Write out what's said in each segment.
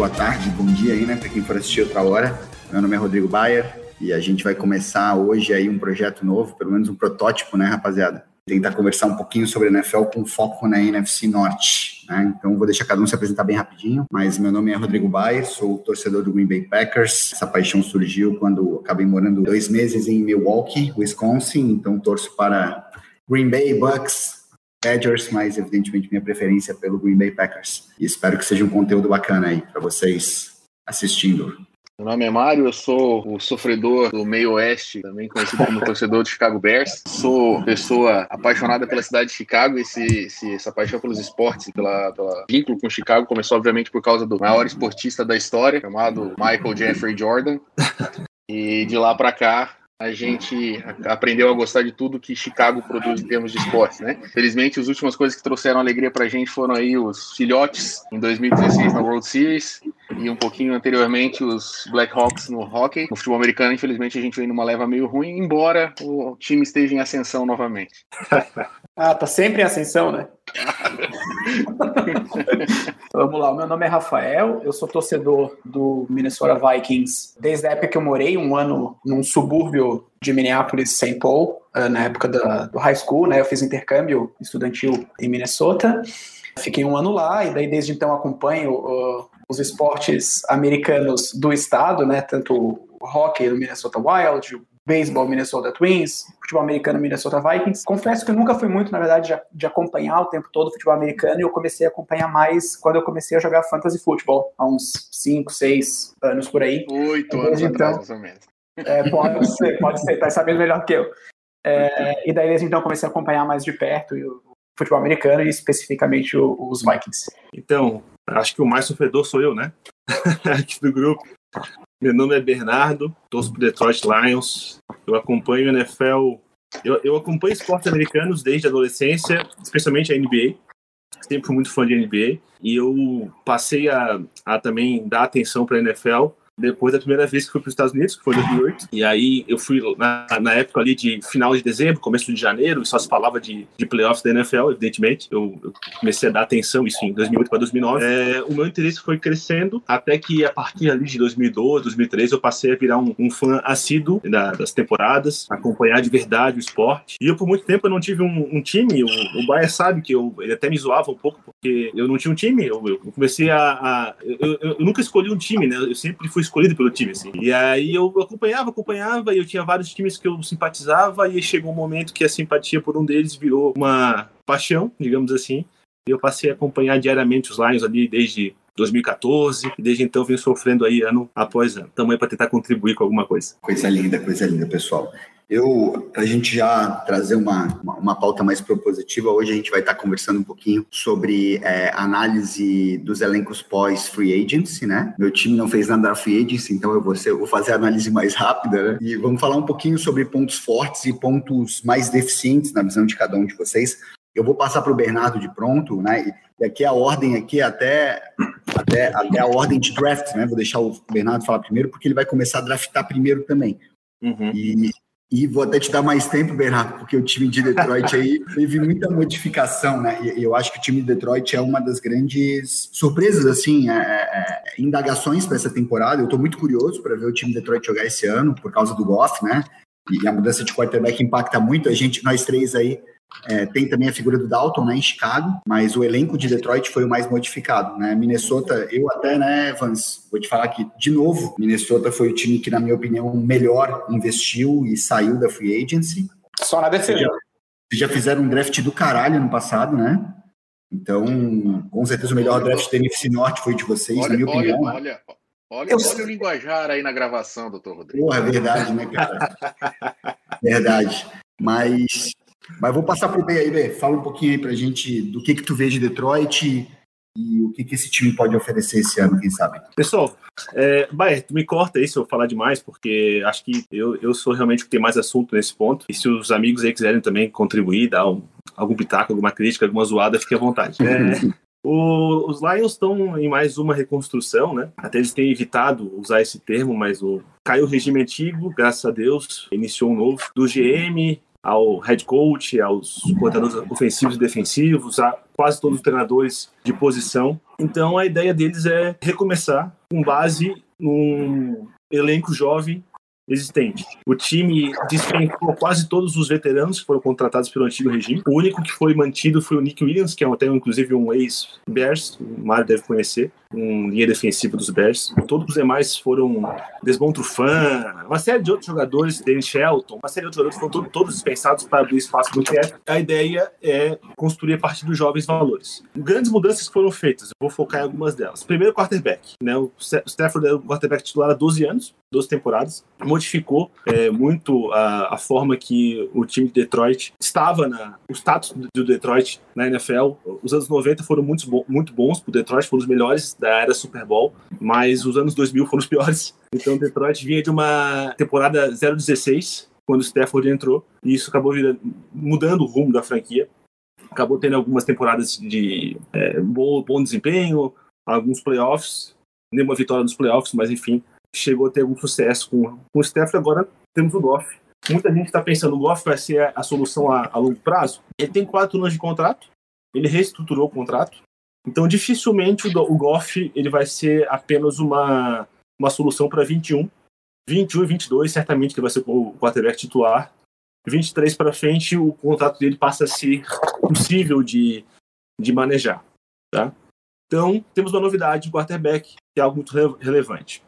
boa tarde, bom dia aí, né, para quem for assistir outra hora. Meu nome é Rodrigo Bayer e a gente vai começar hoje aí um projeto novo, pelo menos um protótipo, né, rapaziada? Tentar conversar um pouquinho sobre a NFL com foco na NFC Norte. Né? Então, vou deixar cada um se apresentar bem rapidinho. Mas meu nome é Rodrigo Bayer, sou torcedor do Green Bay Packers. Essa paixão surgiu quando acabei morando dois meses em Milwaukee, Wisconsin. Então, torço para Green Bay, Bucks, Badgers, mas evidentemente minha preferência é pelo Green Bay Packers. E espero que seja um conteúdo bacana aí para vocês assistindo. Meu nome é Mário, eu sou o sofredor do meio oeste, também conhecido como torcedor do Chicago Bears. Sou pessoa apaixonada pela cidade de Chicago, esse, esse, essa paixão pelos esportes e pela, pela vínculo com Chicago começou obviamente por causa do maior esportista da história, chamado Michael Jeffrey Jordan. E de lá para cá, a gente aprendeu a gostar de tudo que Chicago produz em termos de esportes, né? Felizmente, as últimas coisas que trouxeram alegria pra gente foram aí os filhotes em 2016 na World Series e um pouquinho anteriormente os Blackhawks no hockey. No futebol americano, infelizmente, a gente vem numa leva meio ruim, embora o time esteja em ascensão novamente. ah, tá sempre em ascensão, né? Vamos lá, o meu nome é Rafael, eu sou torcedor do Minnesota Vikings desde a época que eu morei um ano num subúrbio de Minneapolis, St. Paul, eh, na época da, do high school, né? Eu fiz intercâmbio estudantil em Minnesota. Fiquei um ano lá e daí desde então acompanho uh, os esportes americanos do estado, né? Tanto o hockey do Minnesota Wild, o beisebol Minnesota Twins, futebol americano Minnesota Vikings. Confesso que eu nunca fui muito, na verdade, de, de, acompanhar o tempo todo o futebol americano e eu comecei a acompanhar mais quando eu comecei a jogar fantasy futebol, há uns 5, 6 anos por aí. Oito anos então, atrás, mais ou menos. É, pode ser, pode ser, tá sabendo melhor que eu. É, e daí desde então comecei a acompanhar mais de perto o futebol americano e especificamente os Vikings. Então, acho que o mais sofredor sou eu, né? Aqui do grupo. Meu nome é Bernardo, torço pro Detroit Lions. Eu acompanho o NFL. Eu, eu acompanho esportes americanos desde a adolescência, especialmente a NBA. Sempre fui muito fã de NBA. E eu passei a, a também dar atenção para a NFL depois da primeira vez que fui para os Estados Unidos, que foi em 2008. E aí eu fui na, na, época ali de final de dezembro, começo de janeiro, e só se falava de, de playoffs da NFL, evidentemente. Eu, eu comecei a dar atenção, isso em 2008 para 2009. É, o meu interesse foi crescendo até que a partir ali de 2012, 2013, eu passei a virar um, um fã assíduo da, das temporadas, acompanhar de verdade o esporte. E eu, por muito tempo, eu não tive um, um time. O, o Baia sabe que eu, ele até me zoava um pouco, porque eu não tinha um time. Eu, eu comecei a. a eu, eu, nunca escolhi um time, né? Eu sempre fui escolhido pelo time, assim. E aí eu acompanhava, acompanhava, e eu tinha vários times que eu simpatizava, e chegou um momento que a simpatia por um deles virou uma paixão, digamos assim. E eu passei a acompanhar diariamente os Lions ali desde 2014, e desde então venho sofrendo aí ano após ano. Aí para tentar contribuir com alguma coisa. Coisa linda, coisa linda, pessoal. Eu, para a gente já trazer uma, uma, uma, pauta mais propositiva, hoje a gente vai estar tá conversando um pouquinho sobre é, análise dos elencos pós-free agency, né? Meu time não fez nada da free agency, então eu vou, ser, eu vou fazer a análise mais rápida, né? E vamos falar um pouquinho sobre pontos fortes e pontos mais deficientes na visão de cada um de vocês. Eu vou passar para o Bernardo de pronto, né? E aqui a ordem aqui é até, até, até a ordem de draft, né? Vou deixar o Bernardo falar primeiro, porque ele vai começar a draftar primeiro também. Uhum. E e vou até te dar mais tempo, Bernardo, porque o time de Detroit aí teve muita modificação, né? E eu acho que o time de Detroit é uma das grandes surpresas, assim, é, é, é indagações para essa temporada. Eu estou muito curioso para ver o time de Detroit jogar esse ano, por causa do Goff, né? E a mudança de quarterback impacta muito a gente, nós três aí é, tem também a figura do Dalton, né, em Chicago, mas o elenco de Detroit foi o mais modificado, né? Minnesota, eu até, né, Evans, vou te falar que, de novo, Minnesota foi o time que, na minha opinião, melhor investiu e saiu da free agency. Só na defesa. Vocês já, já fizeram um draft do caralho no passado, né? Então, com certeza o melhor draft da NFC Norte foi de vocês, olha, na minha olha, opinião. Olha, olha, olha o linguajar aí na gravação, doutor Rodrigo. Porra, é verdade, né, cara? verdade. Mas mas vou passar para o B aí, B. Fala um pouquinho aí para a gente do que, que tu vê de Detroit e o que, que esse time pode oferecer esse ano, quem sabe. Pessoal, é, Baer, tu me corta aí se eu falar demais, porque acho que eu, eu sou realmente o que tem mais assunto nesse ponto. E se os amigos aí quiserem também contribuir, dar um, algum pitaco, alguma crítica, alguma zoada, fique à vontade. É, o, os Lions estão em mais uma reconstrução, né? Até eles têm evitado usar esse termo, mas o caiu o regime antigo, graças a Deus, iniciou um novo. Do GM, ao head coach, aos coordenadores ofensivos e defensivos, a quase todos os treinadores de posição. Então a ideia deles é recomeçar com base num elenco jovem existente. O time dispensou quase todos os veteranos que foram contratados pelo antigo regime. O único que foi mantido foi o Nick Williams, que é até inclusive um ex-Bears, o Mário deve conhecer, um linha defensiva dos Bears. Todos os demais foram Desmond uma série de outros jogadores, Danny Shelton, uma série de outros jogadores foram todos dispensados para abrir espaço no QF. A ideia é construir a partir dos jovens valores. Grandes mudanças foram feitas, eu vou focar em algumas delas. Primeiro, quarterback. Né? O Stafford é o quarterback titular há 12 anos, 12 temporadas, modificou é, muito a, a, forma que o time de Detroit estava na o status do Detroit na NFL. Os anos 90 foram muito, muito bons para o Detroit, foram os melhores da era Super Bowl, mas os anos 2000 foram os piores. Então Detroit vinha de uma temporada 0-16 quando o Stafford entrou e isso acabou virando, mudando o rumo da franquia. Acabou tendo algumas temporadas de é, bom, bom desempenho, alguns playoffs, nenhuma vitória nos playoffs, mas enfim, chegou a ter algum sucesso com, com o Stafford. Agora temos o Goff. Muita gente está pensando o Goff vai ser a, solução a, a, longo prazo. Ele tem quatro anos de contrato, ele reestruturou o contrato. Então, dificilmente o, o Goff ele vai ser apenas uma, uma solução para 21. 21 e 22, certamente que vai ser o quarterback titular. 23 para frente, o contrato dele passa a ser possível de, de manejar. Tá? Então, temos uma novidade de quarterback, que é algo muito relevante.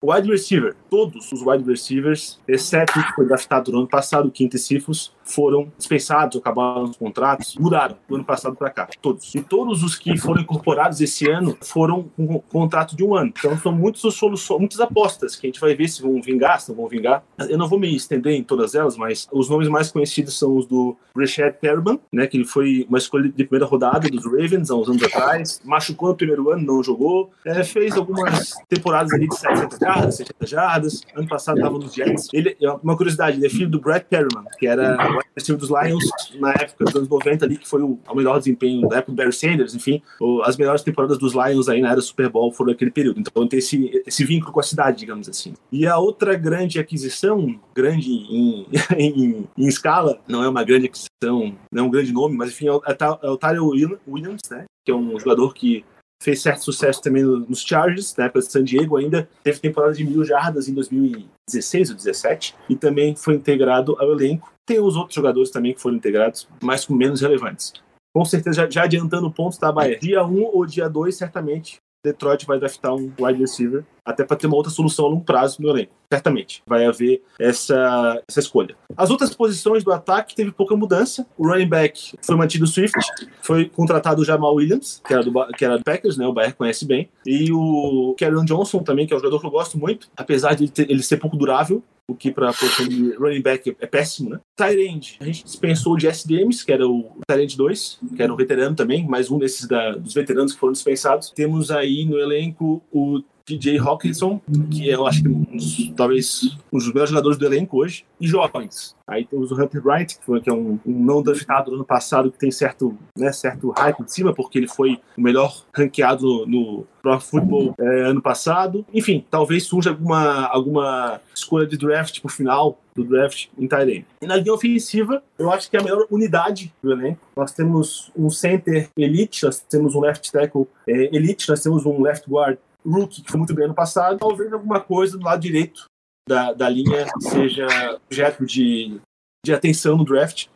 Wide receiver, todos os wide receivers, exceto o que foi draftado no ano passado, o Quinto Sifus, foram dispensados, acabaram os contratos, mudaram do ano passado para cá, todos. E todos os que foram incorporados esse ano foram com contrato de um ano. Então são muitas soluções, muitas apostas que a gente vai ver se vão vingar, se não vão vingar. Eu não vou me estender em todas elas, mas os nomes mais conhecidos são os do Rashad Perriman, né, que ele foi uma escolha de primeira rodada dos Ravens há uns anos atrás, machucou no primeiro ano, não jogou, é, fez algumas temporadas ali de 700 jardas, 600 jardas, ano passado estava nos Jets. Ele, uma curiosidade, ele é filho do Brad Perriman, que era o time dos Lions na época dos anos 90 ali, que foi o, o melhor desempenho da época do Barry Sanders, enfim, o, as melhores temporadas dos Lions aí na era Super Bowl foram naquele período. Então tem esse, esse vínculo com a cidade, digamos assim. E a outra grande aquisição, grande em, em, em escala, não é uma grande aquisição, não é um grande nome, mas enfim, é o, é o Tyler Williams, né? Que é um jogador que fez certo sucesso também nos Chargers, na época de San Diego ainda, teve temporada de mil jardas em 2016 ou 2017, e também foi integrado ao elenco. Tem os outros jogadores também que foram integrados, mas com menos relevantes. Com certeza, já, adiantando pontos, tá, Bahia? Dia 1 ou dia 2, certamente, Detroit vai draftar um wide receiver, até para ter uma outra solução a longo prazo no elenco. Certamente vai haver essa, essa escolha. As outras posições do ataque teve pouca mudança. O running back foi mantido Swift, foi contratado o Jamal Williams, que era do, que era do Packers, né? O Bahia conhece bem. E o Karen Johnson também, que é um jogador que eu gosto muito, apesar de ele, ter, ele ser pouco durável, o que para a posição de running back é péssimo, né? Tyrande, a gente dispensou o Jesse Dames, que era o Tyrande 2, que era um veterano também, mais um desses da, dos veteranos que foram dispensados. Temos aí no elenco o DJ Hawkinson, que eu acho que um dos, talvez um dos melhores jogadores do elenco hoje, e jovens. Aí temos o Hunter Wright, que, foi, que é um, um não draftado do ano passado, que tem certo, né, certo hype em cima, porque ele foi o melhor ranqueado no Pro Football é, ano passado. Enfim, talvez surja alguma, alguma escolha de draft pro final do draft em Tyrene. E na linha ofensiva, eu acho que é a melhor unidade do elenco. Nós temos um center elite, nós temos um left tackle é, elite, nós temos um left guard rookie, que foi muito bem ano passado, talvez alguma coisa do lado direito da, da linha seja objeto de, de atenção no draft.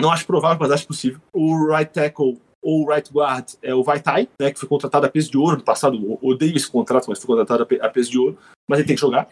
Não acho provável, mas acho possível. O right tackle ou right guard é o Vaitai, né, que foi contratado a peso de ouro no passado. Odeio esse contrato, mas foi contratado a peso de ouro, mas ele tem que jogar.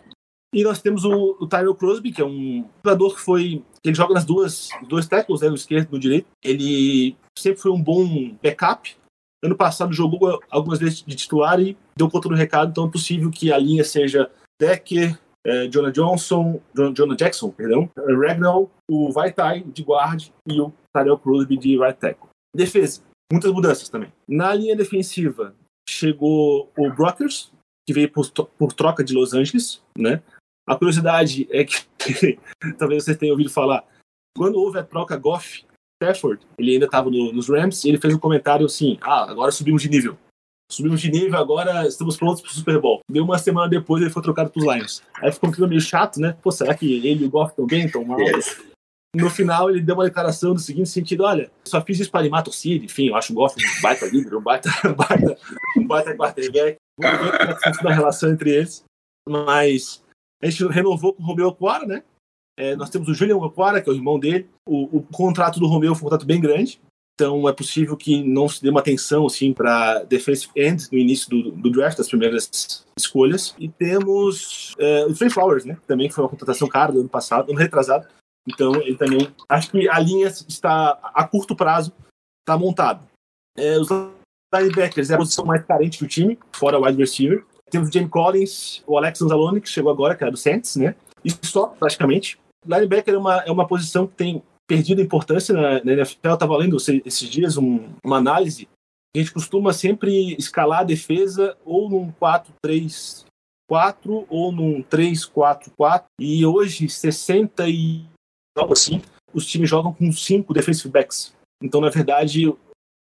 E nós temos o, o Tyrell Crosby, que é um jogador que foi. Ele joga nas duas, dois tackles, né, no esquerdo e no direito. Ele sempre foi um bom backup, Ano passado jogou algumas vezes de titular e deu conta do recado, então é possível que a linha seja Decker, é, Jonah Johnson, Jonah Jackson, perdão, Ragnall, o Vaitai de guard e o Tyrell Crosby de right tackle. Defesa, muitas mudanças também. Na linha defensiva, chegou o Brockers, que veio por, por troca de Los Angeles, né? A curiosidade é que, talvez você tenha ouvido falar, quando houve a troca Goff Stafford, ele ainda estava no, nos Rams, e ele fez um comentário assim: ah, agora subimos de nível. Subimos de nível, agora estamos prontos para o Super Bowl. Deu uma semana depois, ele foi trocado para os Lions. Aí ficou um clima meio chato, né? Pô, será que ele e o Goff bem, estão mal? no final ele deu uma declaração do seguinte sentido: olha, só fiz isso para animar a torcida, enfim, eu acho o Goff um baita líder, um baita, um baita, um baita quarterback. Vamos ver como é que a relação entre eles. Mas a gente renovou com o Romeu Aquara, né? É, nós temos o Julian Aquara, que é o irmão dele. O, o contrato do Romeu foi um contrato bem grande, então é possível que não se dê uma atenção assim para defensive end no início do, do, draft, das primeiras escolhas. E temos é, o Trey Flowers, né? Também foi uma contratação cara do ano passado, ano retrasado. Então ele também acho que a linha está a curto prazo está montada. É, os linebackers é a posição mais carente do time, fora o wide receiver. Temos o James Collins, o Alex Anzalone, que chegou agora, que é do Saints, né? Isso só, praticamente. Linebacker é uma, é uma posição que tem perdido importância na, na NFL. Eu estava lendo esses dias um, uma análise. A gente costuma sempre escalar a defesa ou num 4-3-4 ou num 3-4-4. E hoje, 60 e assim, os times jogam com cinco defensive backs. Então, na verdade,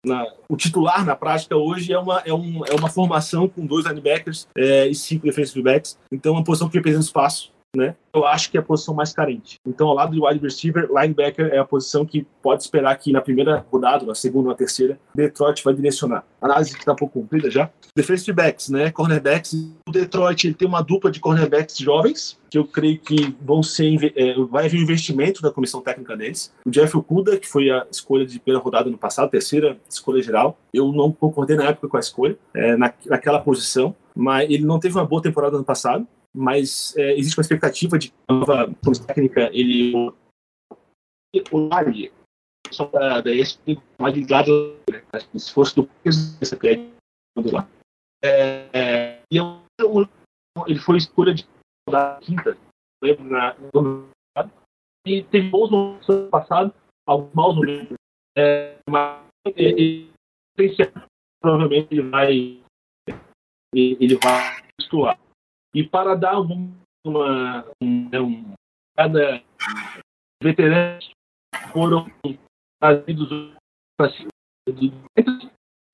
na, o titular na prática hoje é uma, é, um, é uma formação com dois linebackers é, e cinco defensive backs. Então, é uma posição que representa espaço né? Eu acho que é a posição mais carente. Então, ao lado do wide receiver, linebacker é a posição que pode esperar que na primeira rodada, na segunda na terceira, Detroit vai direcionar. Análise que está pouco cumprida já. Defensive backs, né? Cornerbacks. O Detroit ele tem uma dupla de cornerbacks jovens, que eu creio que vão ser é, vai haver investimento da comissão técnica deles. O Jeff Okuda, que foi a escolha de primeira rodada no passado, terceira escolha geral. Eu não concordei na época com a escolha, é, na, naquela posição, mas ele não teve uma boa temporada no passado mas é, existe uma expectativa de que a nova comissão técnica ele o Lari só da, da ESP mais ligado né, se fosse do peso dessa lá. É, é, e eu, ele foi escolha de da quinta lembro na no e teve bons momentos no passado alguns maus momentos é, mas ele, ele, provavelmente ele vai ele vai estourar e para dar uma, uma um, né, um, cada veteranos foram trazidos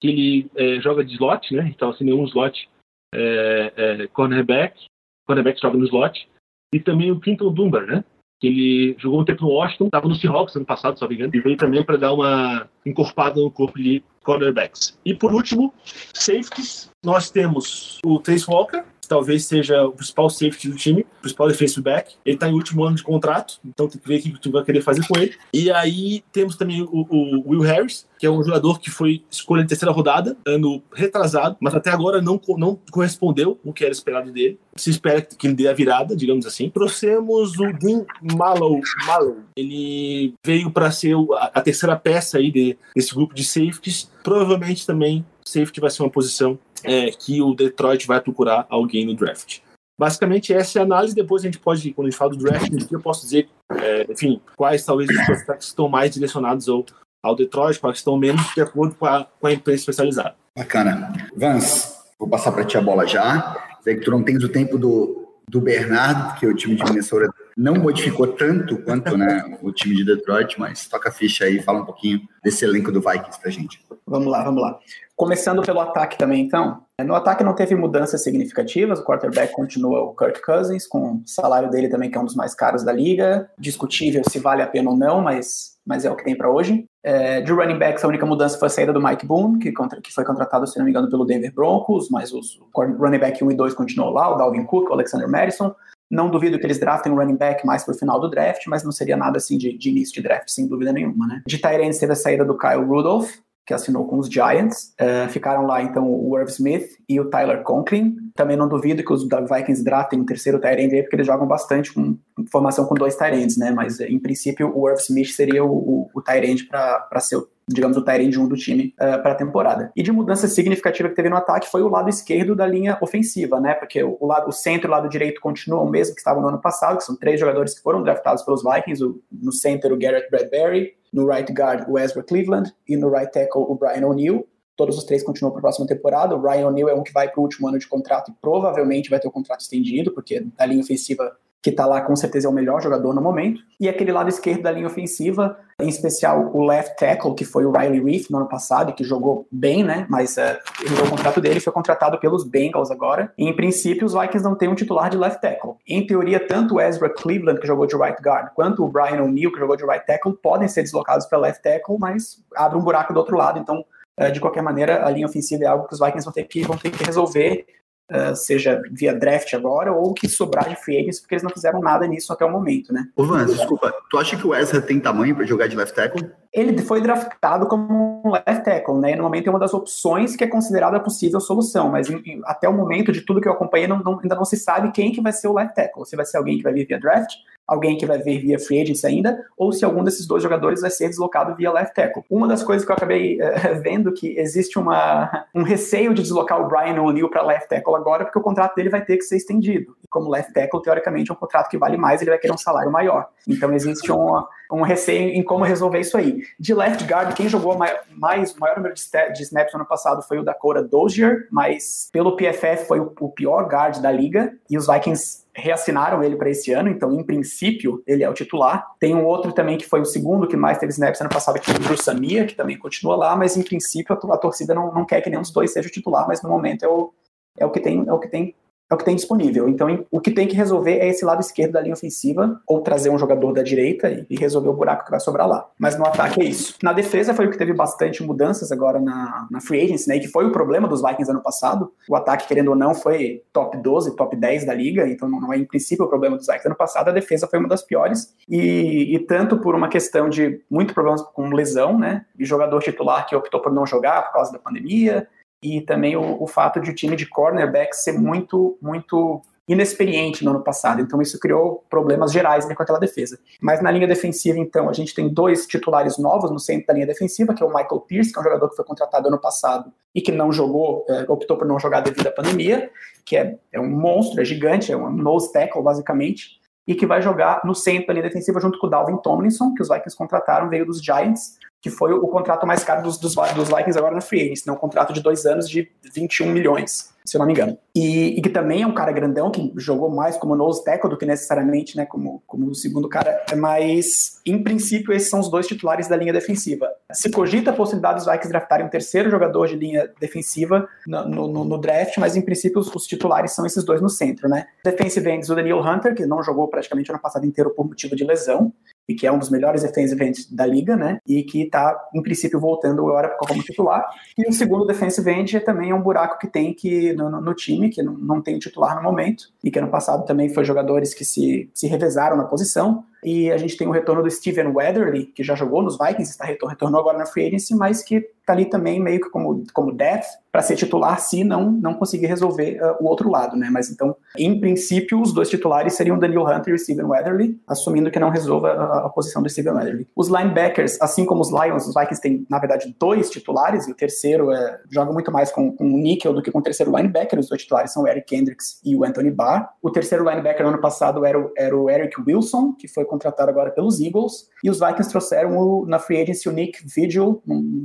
que ele é, joga de slot, né? Então, assim, nenhum slot é, é, cornerback, cornerback joga no slot, e também o Clinton Dunbar, né? Que ele jogou um tempo no Washington, estava no Seahawks ano passado, se não me engano, e veio também para dar uma encorpada no corpo de cornerbacks. E por último, safeties, nós temos o Trace Walker, talvez seja o principal safety do time, o principal defensive back. Ele está em último ano de contrato, então tem que ver o que o time vai querer fazer com ele. E aí temos também o, o Will Harris, que é um jogador que foi escolha em terceira rodada, ano retrasado, mas até agora não, não correspondeu o que era esperado dele. Se espera que ele dê a virada, digamos assim. Trouxemos o Dean Mallow. Mallow. Ele veio para ser a, terceira peça aí de, desse grupo de safeties. Provavelmente também safety vai ser uma posição é, que o Detroit vai procurar alguém no draft. Basicamente, essa é a análise. Depois a gente pode, quando a gente fala do draft, eu posso dizer, é, enfim, quais talvez os prospectos estão mais direcionados ao, ao Detroit, quais estão menos, de acordo com a, com a empresa especializada. Bacana. Vance, vou passar para ti a bola já. Sei que tu não tens o tempo do, do Bernardo, porque o time de Minnesota não modificou tanto quanto né, o time de Detroit, mas toca a ficha aí, fala um pouquinho desse elenco do Vikings pra gente. Vamos lá, vamos lá. Começando pelo ataque também, então. No ataque não teve mudanças significativas, o quarterback continua o Kirk Cousins, com o salário dele também, que é um dos mais caros da liga. Discutível se vale a pena ou não, mas, mas é o que tem para hoje. É, de running backs, a única mudança foi a saída do Mike Boone, que, contra, que foi contratado, se não me engano, pelo Denver Broncos, mas os running back 1 e 2 continuou lá, o Dalvin Cook, o Alexander Madison. Não duvido que eles draftem um running back mais pro final do draft, mas não seria nada assim de, de início de draft, sem dúvida nenhuma, né? De Tyrants teve a saída do Kyle Rudolph, que assinou com os Giants. Uh, ficaram lá, então, o Irv Smith e o Tyler Conklin. Também não duvido que os Vikings draftem um terceiro Tyrant aí, porque eles jogam bastante com formação com dois Tyrants, né? Mas, em princípio, o Irv Smith seria o, o, o para ser o digamos, o Tyrande 1 do time uh, para a temporada. E de mudança significativa que teve no ataque foi o lado esquerdo da linha ofensiva, né? Porque o, lado, o centro e o lado direito continuam o mesmo que estavam no ano passado, que são três jogadores que foram draftados pelos Vikings, o, no center o Garrett Bradbury, no right guard o Ezra Cleveland e no right tackle o Brian O'Neill. Todos os três continuam para a próxima temporada. O Ryan O'Neill é um que vai para o último ano de contrato e provavelmente vai ter o contrato estendido, porque a linha ofensiva que está lá com certeza é o melhor jogador no momento. E aquele lado esquerdo da linha ofensiva, em especial o left tackle, que foi o Riley Reef no ano passado, que jogou bem, né? Mas uh, o contrato dele foi contratado pelos Bengals agora. E, em princípio, os Vikings não têm um titular de left tackle. Em teoria, tanto o Ezra Cleveland, que jogou de right guard, quanto o Brian O'Neill, que jogou de right tackle, podem ser deslocados para left tackle, mas abre um buraco do outro lado. Então, uh, de qualquer maneira, a linha ofensiva é algo que os Vikings vão ter que, vão ter que resolver Uh, seja via draft agora ou que sobrar de free agents, porque eles não fizeram nada nisso até o momento, né? Ô, desculpa, tu acha que o Ezra tem tamanho para jogar de left tackle? Ele foi draftado como um left tackle, né? No momento é uma das opções que é considerada possível solução, mas em, em, até o momento de tudo que eu acompanhei, não, não, ainda não se sabe quem que vai ser o left tackle. Se vai ser alguém que vai vir via draft, alguém que vai vir via free agency ainda, ou se algum desses dois jogadores vai ser deslocado via left tackle. Uma das coisas que eu acabei uh, vendo que existe uma, um receio de deslocar o Brian O'Neill para left tackle agora, porque o contrato dele vai ter que ser estendido. E como left tackle, teoricamente, é um contrato que vale mais, ele vai querer um salário maior. Então existe um, um receio em como resolver isso aí. De left guard, quem jogou mais, o maior número de, snaps no ano passado foi o Dakota Dozier, mas pelo PFF foi o, pior guard da liga, e os Vikings reassinaram ele para esse ano, então, em princípio, ele é o titular. Tem um outro também que foi o segundo que mais teve snaps ano passado, que foi o Drew que também continua lá, mas em princípio a, a torcida não, não quer que nenhum dos dois seja o titular, mas no momento é o, é o que tem, é o que tem é o que tem disponível. Então, o que tem que resolver é esse lado esquerdo da linha ofensiva, ou trazer um jogador da direita e, resolver o buraco que vai sobrar lá. Mas no ataque é isso. Na defesa foi o que teve bastante mudanças agora na, na free agency, né? E que foi o problema dos Vikings ano passado. O ataque, querendo ou não, foi top 12, top 10 da liga, então não é em princípio o problema dos Vikings ano passado. A defesa foi uma das piores. E, e tanto por uma questão de muito problemas com lesão, né? E jogador titular que optou por não jogar por causa da pandemia, e também o, o fato de o time de cornerback ser muito, muito inexperiente no ano passado. Então isso criou problemas gerais né, com aquela defesa. Mas na linha defensiva, então, a gente tem dois titulares novos no centro da linha defensiva, que é o Michael Pierce, que é um jogador que foi contratado ano passado e que não jogou, é, optou por não jogar devido à pandemia, que é, é um monstro, é gigante, é um nose tackle, basicamente, e que vai jogar no centro linha defensiva junto com o Dalvin Tomlinson, que os Vikings contrataram, veio dos Giants, que foi o contrato mais caro dos, dos, dos Vikings agora na Free Agency, né? um contrato de dois anos de 21 milhões, se eu não me engano. E, e, que também é um cara grandão, que jogou mais como nose tackle do que necessariamente né, como, como o segundo cara, mas em princípio esses são os dois titulares da linha defensiva. Se cogita a possibilidade dos Vikings draftarem um terceiro jogador de linha defensiva no, no, no draft, mas em princípio os, os, titulares são esses dois no centro, né? Defensive ends, o Daniel Hunter, que não jogou praticamente o ano passado inteiro por motivo de lesão, e que é um dos melhores defensive ends da liga, né? E que está, em princípio, voltando agora como titular. E o segundo defensive end é também um buraco que tem que no, no, time, que não, não tem titular no momento, e que ano passado também foi jogadores que se, se revezaram na posição. E a gente tem o retorno do Steven Weatherly, que já jogou nos Vikings, está retornou agora na Free Agency, mas que está ali também meio que como, como depth para ser titular se não não conseguir resolver uh, o outro lado, né? Mas então, em princípio, os dois titulares seriam Daniel Hunter e Steven Weatherly, assumindo que não resolva a, a, posição do Steven Weatherly. Os linebackers, assim como os Lions, os Vikings têm, na verdade, dois titulares, e o terceiro é, joga muito mais com, com o Nickel do que com o terceiro linebacker. Os dois titulares são o Eric Kendricks e o Anthony Barr. O terceiro linebacker no ano passado era o, era o Eric Wilson, que foi contratado agora pelos Eagles, e os Vikings trouxeram o, na free agency o Nick Vigil, um, um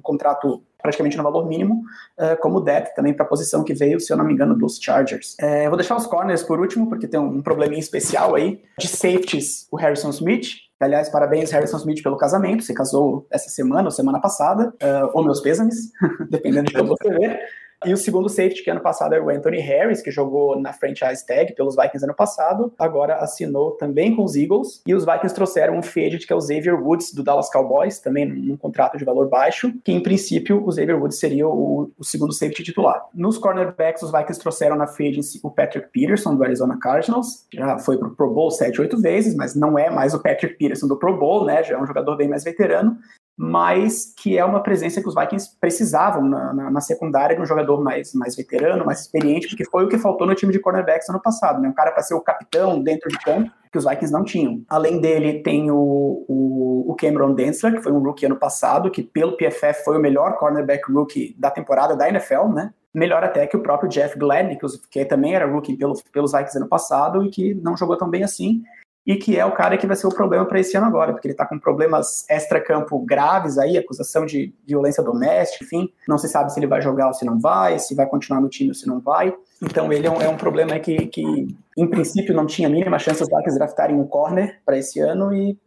praticamente no valor mínimo, uh, como depth também para a posição que veio, se eu não me engano, dos Chargers. Uh, vou deixar os corners por último, porque tem um, probleminha especial aí. De safeties, o Harrison Smith, Aliás, parabéns, Harrison Smith, pelo casamento. Se casou essa semana ou semana passada, uh, ou meus pêsames, dependendo de como você ver. E o segundo safety, que ano passado era o Anthony Harris, que jogou na franchise tag pelos Vikings ano passado, agora assinou também com os Eagles. E os Vikings trouxeram um free agent que é o Xavier Woods, do Dallas Cowboys, também num contrato de valor baixo, que em princípio o Xavier Woods seria o, o segundo safety titular. Nos cornerbacks, os Vikings trouxeram na free agency o Patrick Peterson, do Arizona Cardinals, já foi pro Pro Bowl 7, 8 vezes, mas não é mais o Patrick Peterson do Pro Bowl, né? Já é um jogador bem mais veterano mas que é uma presença que os Vikings precisavam na, na, na, secundária de um jogador mais, mais veterano, mais experiente, porque foi o que faltou no time de cornerbacks ano passado, né? Um cara para ser o capitão dentro de campo, que os Vikings não tinham. Além dele, tem o, o, o, Cameron Densler, que foi um rookie ano passado, que pelo PFF foi o melhor cornerback rookie da temporada da NFL, né? Melhor até que o próprio Jeff Gladney, que, também era rookie pelos Vikings ano passado e que não jogou tão bem assim e que é o cara que vai ser o problema para esse ano agora, porque ele está com problemas extra-campo graves aí, acusação de violência doméstica, enfim, não se sabe se ele vai jogar ou se não vai, se vai continuar no time ou se não vai. Então ele é um, é um problema que, que em princípio, não tinha mínima chance os Vikings draftarem um corner para esse ano e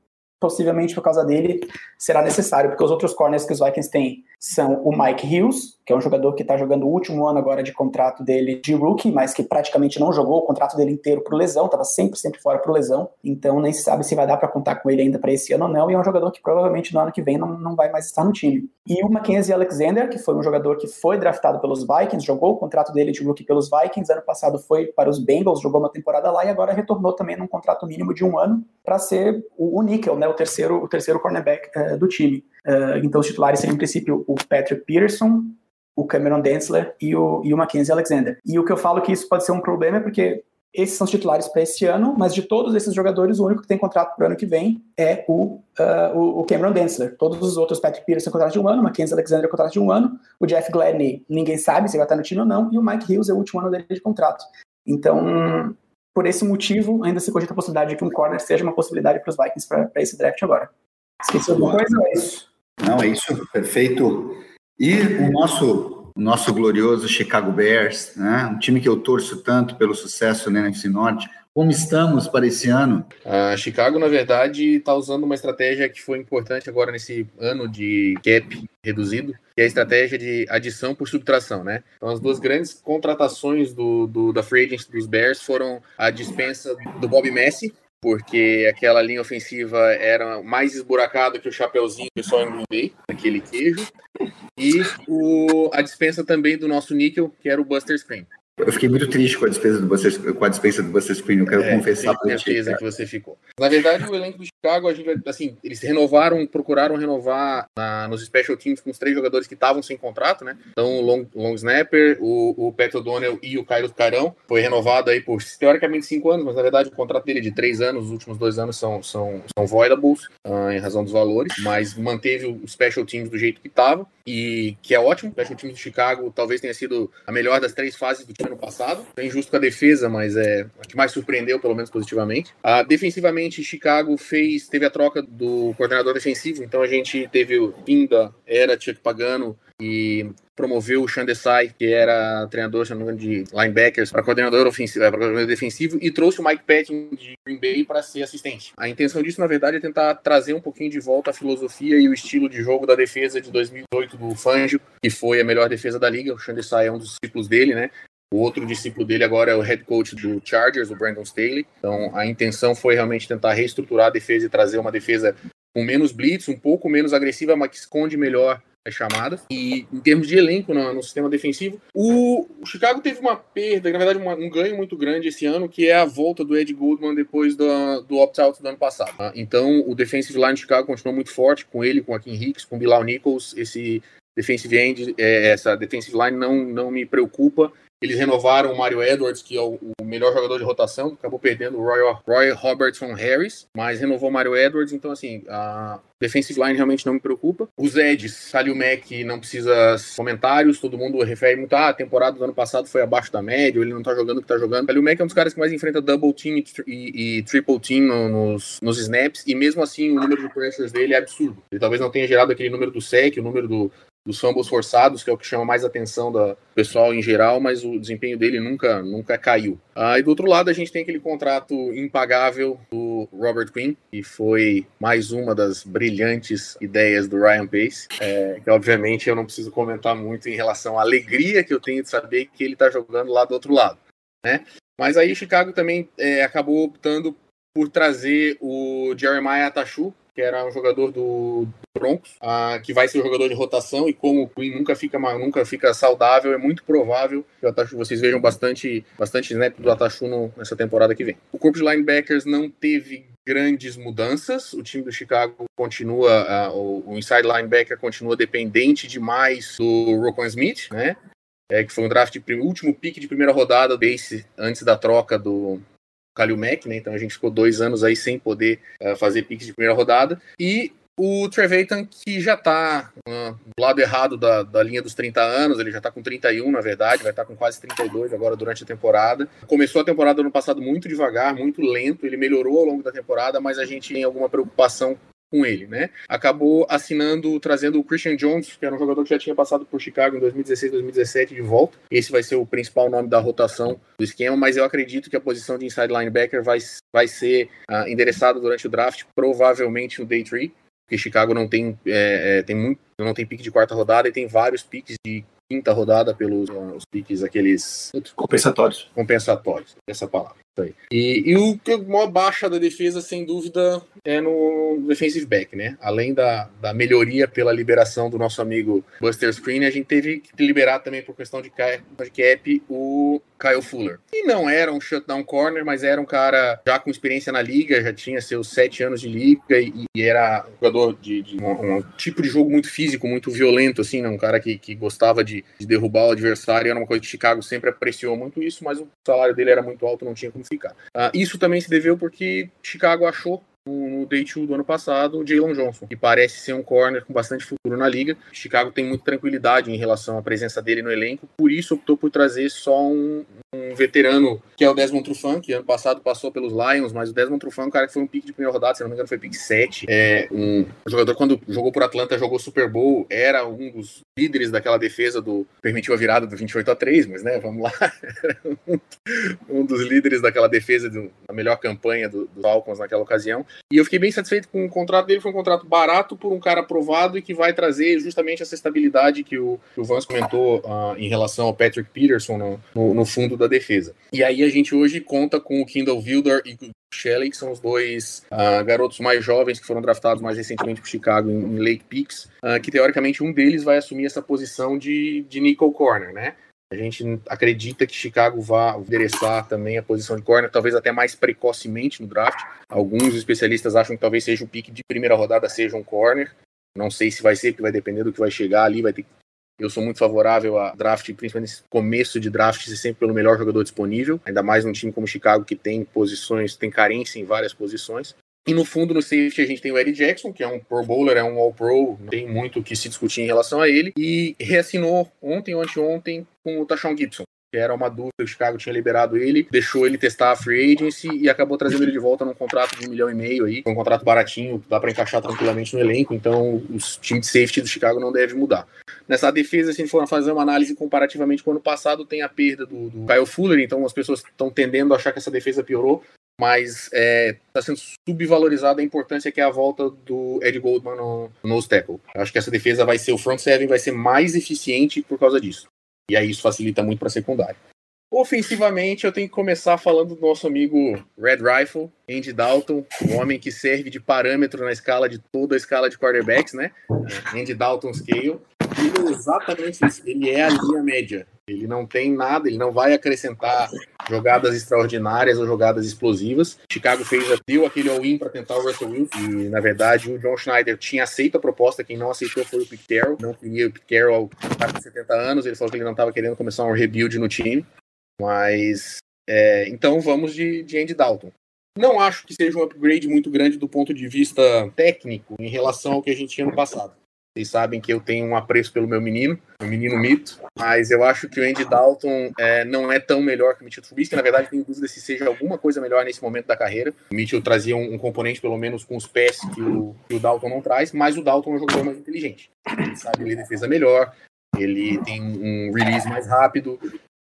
possivelmente por causa dele será necessário, porque os outros corners que os Vikings têm são o Mike Hughes, que é um jogador que está jogando o último ano agora de contrato dele de rookie, mas que praticamente não jogou o contrato dele inteiro por lesão, estava sempre, sempre fora por lesão, então nem se sabe se vai dar para contar com ele ainda para esse ano ou não, e é um jogador que provavelmente no ano que vem não, não vai mais estar no time. E o Mackenzie Alexander, que foi um jogador que foi draftado pelos Vikings, jogou o contrato dele de rookie pelos Vikings, ano passado foi para os Bengals, jogou uma temporada lá e agora retornou também num contrato mínimo de um ano para ser o, o níquel, né, o terceiro, o terceiro cornerback uh, do time. Uh, então, os titulares seriam, em princípio, o Patrick Peterson, o Cameron Densler e o, e o Mackenzie Alexander. E o que eu falo que isso pode ser um problema é porque esses são os titulares para esse ano, mas de todos esses jogadores, o único que tem contrato para o ano que vem é o, uh, o, Cameron Densler. Todos os outros, Patrick Peterson, contrato de um ano, Mackenzie Alexander, contrato de um ano, o Jeff Gladney, ninguém sabe se vai estar no time ou não, e o Mike Hughes é o último ano dele de contrato. Então, por esse motivo, ainda se cogita a possibilidade de que um corner seja uma possibilidade para os Vikings para esse draft agora. Esqueci alguma coisa? É isso. Não, é isso, perfeito. E o nosso, o nosso glorioso Chicago Bears, né? um time que eu torço tanto pelo sucesso na NFC Norte, como estamos para esse ano? A Chicago, na verdade, está usando uma estratégia que foi importante agora nesse ano de cap reduzido, que é a estratégia de adição por subtração, né? Então, as duas grandes contratações do, do da free agents dos Bears foram a dispensa do Bob Messi, porque aquela linha ofensiva era mais esburacada que o chapeuzinho que só englobei, aquele queijo, e o, a dispensa também do nosso níquel, que era o Buster Screen. Eu fiquei muito triste com a dispensa do Buster, com a dispensa do Buster Screen, eu quero é, confessar para certeza que você ficou. Na verdade, o elenco do Chicago, a gente assim, eles renovaram, procuraram renovar na, nos special teams com os três jogadores que estavam sem contrato, né? Então, o Long, long Snapper, o, o Pat O'Donnell e o Cairo Carão foi renovado aí por teoricamente cinco anos, mas na verdade o contrato dele é de três anos, os últimos dois anos são, são, são voidables uh, em razão dos valores, mas manteve o special teams do jeito que estava e que é ótimo. O special teams do Chicago talvez tenha sido a melhor das três fases do time ano passado. Bem justo com a defesa, mas é a que mais surpreendeu, pelo menos positivamente. Uh, defensivamente, Chicago fez, teve a troca do coordenador defensivo, então a gente teve o fim era Chuck Pagano e promoveu o Sean Desai, que era treinador de linebackers, para coordenador ofensivo, para coordenador defensivo, e trouxe o Mike Patton de Green Bay para ser assistente. A intenção disso, na verdade, é tentar trazer um pouquinho de volta a filosofia e o estilo de jogo da defesa de 2008 do Fangio, que foi a melhor defesa da liga. O Sean Desai é um dos discípulos dele, né? O outro discípulo dele agora é o head coach do Chargers, o Brandon Staley. Então, a intenção foi realmente tentar reestruturar a defesa e trazer uma defesa com menos blitz, um pouco menos agressiva, mas que esconde melhor as chamadas. E em termos de elenco no, no sistema defensivo, o, o, Chicago teve uma perda, na verdade, uma, um ganho muito grande esse ano, que é a volta do Ed Goldman depois do, do opt-out do ano passado. Tá? Então, o defensive line de Chicago continuou muito forte com ele, com a Kim Hicks, com o Bilal Nichols. Esse defensive end, é, essa defensive line não, não me preocupa. Eles renovaram o Mario Edwards, que é o, melhor jogador de rotação, acabou perdendo o Roy, Roy Robertson Harris, mas renovou o Mario Edwards, então assim, a defensive line realmente não me preocupa. Os Eds, Salio Mack não precisa comentários, todo mundo refere muito, ah, a temporada do ano passado foi abaixo da média, ele não tá jogando o que tá jogando. Salio Mack é um dos caras que mais enfrenta double team e, e, e triple team no, nos, nos snaps, e mesmo assim o número de pressures dele é absurdo. Ele talvez não tenha gerado aquele número do sec, o número do, dos fumbles forçados, que é o que chama mais atenção do pessoal em geral, mas o desempenho dele nunca, nunca caiu. Ah, do outro lado, a gente tem aquele contrato impagável do Robert Quinn, que foi mais uma das brilhantes ideias do Ryan Pace, é, que obviamente eu não preciso comentar muito em relação à alegria que eu tenho de saber que ele está jogando lá do outro lado. Né? Mas aí Chicago também é, acabou optando por trazer o Jeremiah Atachu, que era um jogador do, Broncos, uh, que vai ser o jogador de rotação, e como o Queen nunca fica, nunca fica saudável, é muito provável que o Atachu, vocês vejam bastante, bastante snap do Atachu no, nessa temporada que vem. O corpo de linebackers não teve grandes mudanças, o time do Chicago continua, uh, o, inside linebacker continua dependente demais do Rokon Smith, né? É, que foi um draft de último pique de primeira rodada base antes da troca do, Kalil Mack, né? Então a gente ficou dois anos aí sem poder uh, fazer piques de primeira rodada. E o Trevathan, que já está uh, do lado errado da, da linha dos 30 anos, ele já está com 31, na verdade, vai estar tá com quase 32 agora durante a temporada. Começou a temporada no passado muito devagar, muito lento, ele melhorou ao longo da temporada, mas a gente tem alguma preocupação com ele, né? Acabou assinando, trazendo o Christian Jones, que era um jogador que já tinha passado por Chicago em 2016, 2017 de volta. Esse vai ser o principal nome da rotação do esquema, mas eu acredito que a posição de inside linebacker vai, vai ser uh, endereçada durante o draft, provavelmente no day 3 porque Chicago não tem, é, é, tem muito, não tem pique de quarta rodada e tem vários piques de quinta rodada pelos uh, os piques aqueles compensatórios. Compensatórios, essa palavra. E, e o que maior baixa da defesa, sem dúvida, é no defensive back, né? Além da, da melhoria pela liberação do nosso amigo Buster Screen, a gente teve que liberar também por questão de cap o Kyle Fuller. E não era um shutdown corner, mas era um cara já com experiência na liga, já tinha seus sete anos de liga e, e era um jogador de, de um, um, tipo de jogo muito físico, muito violento, assim, né? Um cara que, que gostava de, de derrubar o adversário, era uma coisa que Chicago sempre apreciou muito isso, mas o salário dele era muito alto, não tinha como Uh, isso também se deveu porque Chicago achou no Day 2 do ano passado, o Jalen Johnson, que parece ser um corner com bastante futuro na liga. Chicago tem muita tranquilidade em relação à presença dele no elenco, por isso optou por trazer só um, um veterano, que é o Desmond Trufant, que ano passado passou pelos Lions, mas o Desmond Trufant é um cara que foi um pique de primeira rodada, se não me engano foi pique 7. É um jogador, quando jogou por Atlanta, jogou Super Bowl, era um dos líderes daquela defesa do... permitiu a virada do 28 a 3, mas né, vamos lá. um dos líderes daquela defesa, da melhor campanha do, do Falcons naquela ocasião. E eu fiquei bem satisfeito com o contrato dele, foi um contrato barato por um cara aprovado e que vai trazer justamente essa estabilidade que o, que o Vance comentou uh, em relação ao Patrick Peterson no, no, no, fundo da defesa. E aí a gente hoje conta com o Kindle Wilder e o Shelley, que são os dois uh, garotos mais jovens que foram draftados mais recentemente por Chicago em, em Lake Peaks, uh, que teoricamente um deles vai assumir essa posição de, de nickel corner, né? A gente acredita que Chicago vai endereçar também a posição de corner, talvez até mais precocemente no draft. Alguns especialistas acham que talvez seja o pique de primeira rodada seja um corner. Não sei se vai ser, porque vai depender do que vai chegar ali. Vai ter... Eu sou muito favorável a draft, principalmente nesse começo de draft, ser sempre pelo melhor jogador disponível. Ainda mais num time como Chicago, que tem posições, tem carência em várias posições. E no fundo, no safety, a gente tem o Eddie Jackson, que é um Pro Bowler, é um All-Pro, não tem muito o que se discutir em relação a ele. E reassinou ontem ou anteontem com o Tashon Gibson, que era uma dúvida, o Chicago tinha liberado ele, deixou ele testar a free agency e acabou trazendo ele de volta num contrato de um milhão e meio aí, um contrato baratinho, dá para encaixar tranquilamente no elenco, então os times de safety do Chicago não deve mudar. Nessa defesa, se a gente for fazer uma análise comparativamente com o ano passado, tem a perda do, do Kyle Fuller, então as pessoas estão tendendo a achar que essa defesa piorou, mas está é, tá sendo subvalorizada a importância que é a volta do Ed Goldman no, no tackle. Eu acho que essa defesa vai ser, o front seven vai ser mais eficiente por causa disso. E aí isso facilita muito para a secundária. Ofensivamente, eu tenho que começar falando do nosso amigo Red Rifle, Andy Dalton, o homem que serve de parâmetro na escala de toda a escala de quarterbacks, né? Andy Dalton Scale. Ele é exatamente isso. Ele é a linha média. Ele não tem nada, ele não vai acrescentar jogadas extraordinárias ou jogadas explosivas. Chicago fez, deu aquele all-in para tentar o Russell Wilson e, na verdade, o John Schneider tinha aceito a proposta. Quem não aceitou foi o Pete Carroll. Não queria o Pete Carroll com 70 anos. Ele falou que ele não estava querendo começar um rebuild no time. Mas, é, então vamos de, de Andy Dalton. Não acho que seja um upgrade muito grande do ponto de vista técnico em relação ao que a gente tinha no passado. Vocês sabem que eu tenho um apreço pelo meu menino, o menino mito, mas eu acho que o Andy Dalton é, não é tão melhor que o Mitchell Trubisky. Na verdade, tenho dúvida se seja alguma coisa melhor nesse momento da carreira. O Mitchell trazia um, um componente, pelo menos, com os pés que o, que o, Dalton não traz, mas o Dalton é um jogador mais inteligente. Ele sabe ler defesa melhor, ele tem um release mais rápido.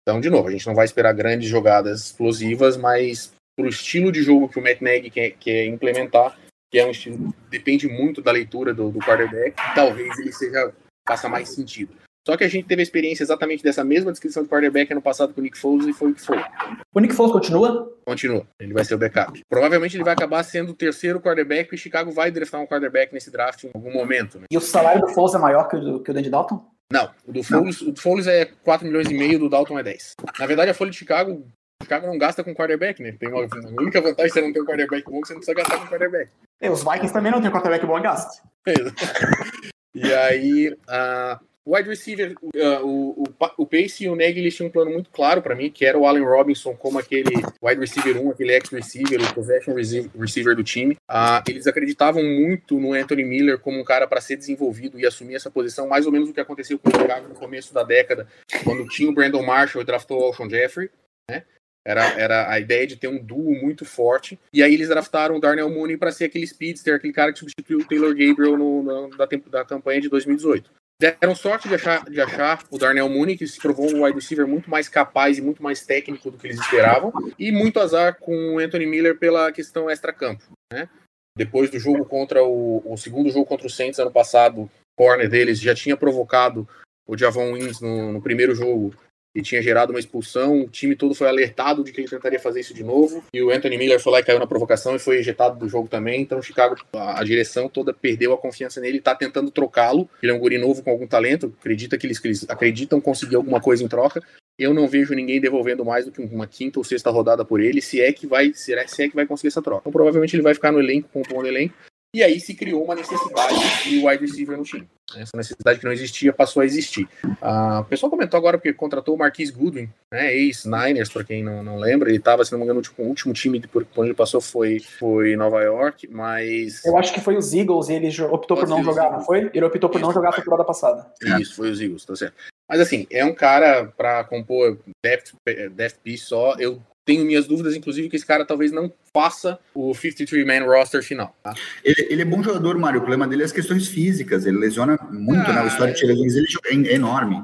Então, de novo, a gente não vai esperar grandes jogadas explosivas, mas para o estilo de jogo que o Matt Nagy quer, quer implementar, que é um estilo depende muito da leitura do, do quarterback, talvez ele seja faça mais sentido. Só que a gente teve a experiência exatamente dessa mesma descrição de quarterback ano passado com o Nick Foles e foi o que foi. O Nick Foles continua? Continua. Ele vai ser o backup. Provavelmente ele vai acabar sendo o terceiro quarterback e Chicago vai draftar um quarterback nesse draft em algum momento. Né? E o salário do Foles é maior que o do, que o Dandy Dalton? Não, o do Foles, o do Foles é 4 milhões e meio, do Dalton é 10. Na verdade, a folha de Chicago Chicago não gasta com quarterback, né? Tem uma, a única vantagem de você não ter um quarterback bom que você não precisa gastar com quarterback. E os Vikings também não tem quarterback bom, gasta. e aí, uh, wide receiver, uh, o, o, o Pace e o Neg eles tinham um plano muito claro para mim, que era o Allen Robinson como aquele wide receiver 1, aquele ex-receiver, o possession receiver do time. Uh, eles acreditavam muito no Anthony Miller como um cara para ser desenvolvido e assumir essa posição, mais ou menos o que aconteceu com o Chicago no começo da década, quando tinha o Brandon Marshall e draftou o Alshon Jeffrey, né? Era, era a ideia de ter um duo muito forte. E aí eles draftaram o Darnell Mooney para ser aquele speedster, aquele cara que substituiu o Taylor Gabriel no, no, da, da campanha de 2018. Deram sorte de achar, de achar o Darnell Mooney, que se provou um wide receiver muito mais capaz e muito mais técnico do que eles esperavam. E muito azar com o Anthony Miller pela questão extra-campo. Né? Depois do jogo contra o, o segundo jogo contra o Saints ano passado, o corner deles já tinha provocado o Javon Wins no, no primeiro jogo e tinha gerado uma expulsão. O time todo foi alertado de que ele tentaria fazer isso de novo. E o Anthony Miller foi lá e caiu na provocação e foi ejetado do jogo também. Então, o Chicago, a, direção toda perdeu a confiança nele, está tentando trocá-lo. Ele é um guri novo com algum talento, acredita que eles, que eles acreditam conseguir alguma coisa em troca. Eu não vejo ninguém devolvendo mais do que uma quinta ou sexta rodada por ele, se é que vai, se é, que vai conseguir essa troca. Então, provavelmente ele vai ficar no elenco, compondo elenco. E aí se criou uma necessidade de wide receiver no time. Essa necessidade que não existia passou a existir. Uh, o pessoal comentou agora porque contratou o Marquis Goodwin, né, ex-Niners, para quem não, não lembra. Ele estava, se não me engano, o último time por onde ele passou foi, foi Nova York, mas. Eu acho que foi os Eagles e ele optou Pode por não jogar, não foi? Ele optou por Isso. não jogar a temporada passada. Isso, foi os Eagles, tá certo. Mas assim, é um cara para compor depth, depth piece só. Eu tenho minhas dúvidas, inclusive, que esse cara talvez não faça o 53-man roster final. Tá? Ele, ele, é bom jogador, Mário. O problema dele é as questões físicas. Ele lesiona muito, ah, né? O histórico de lesões ele é enorme.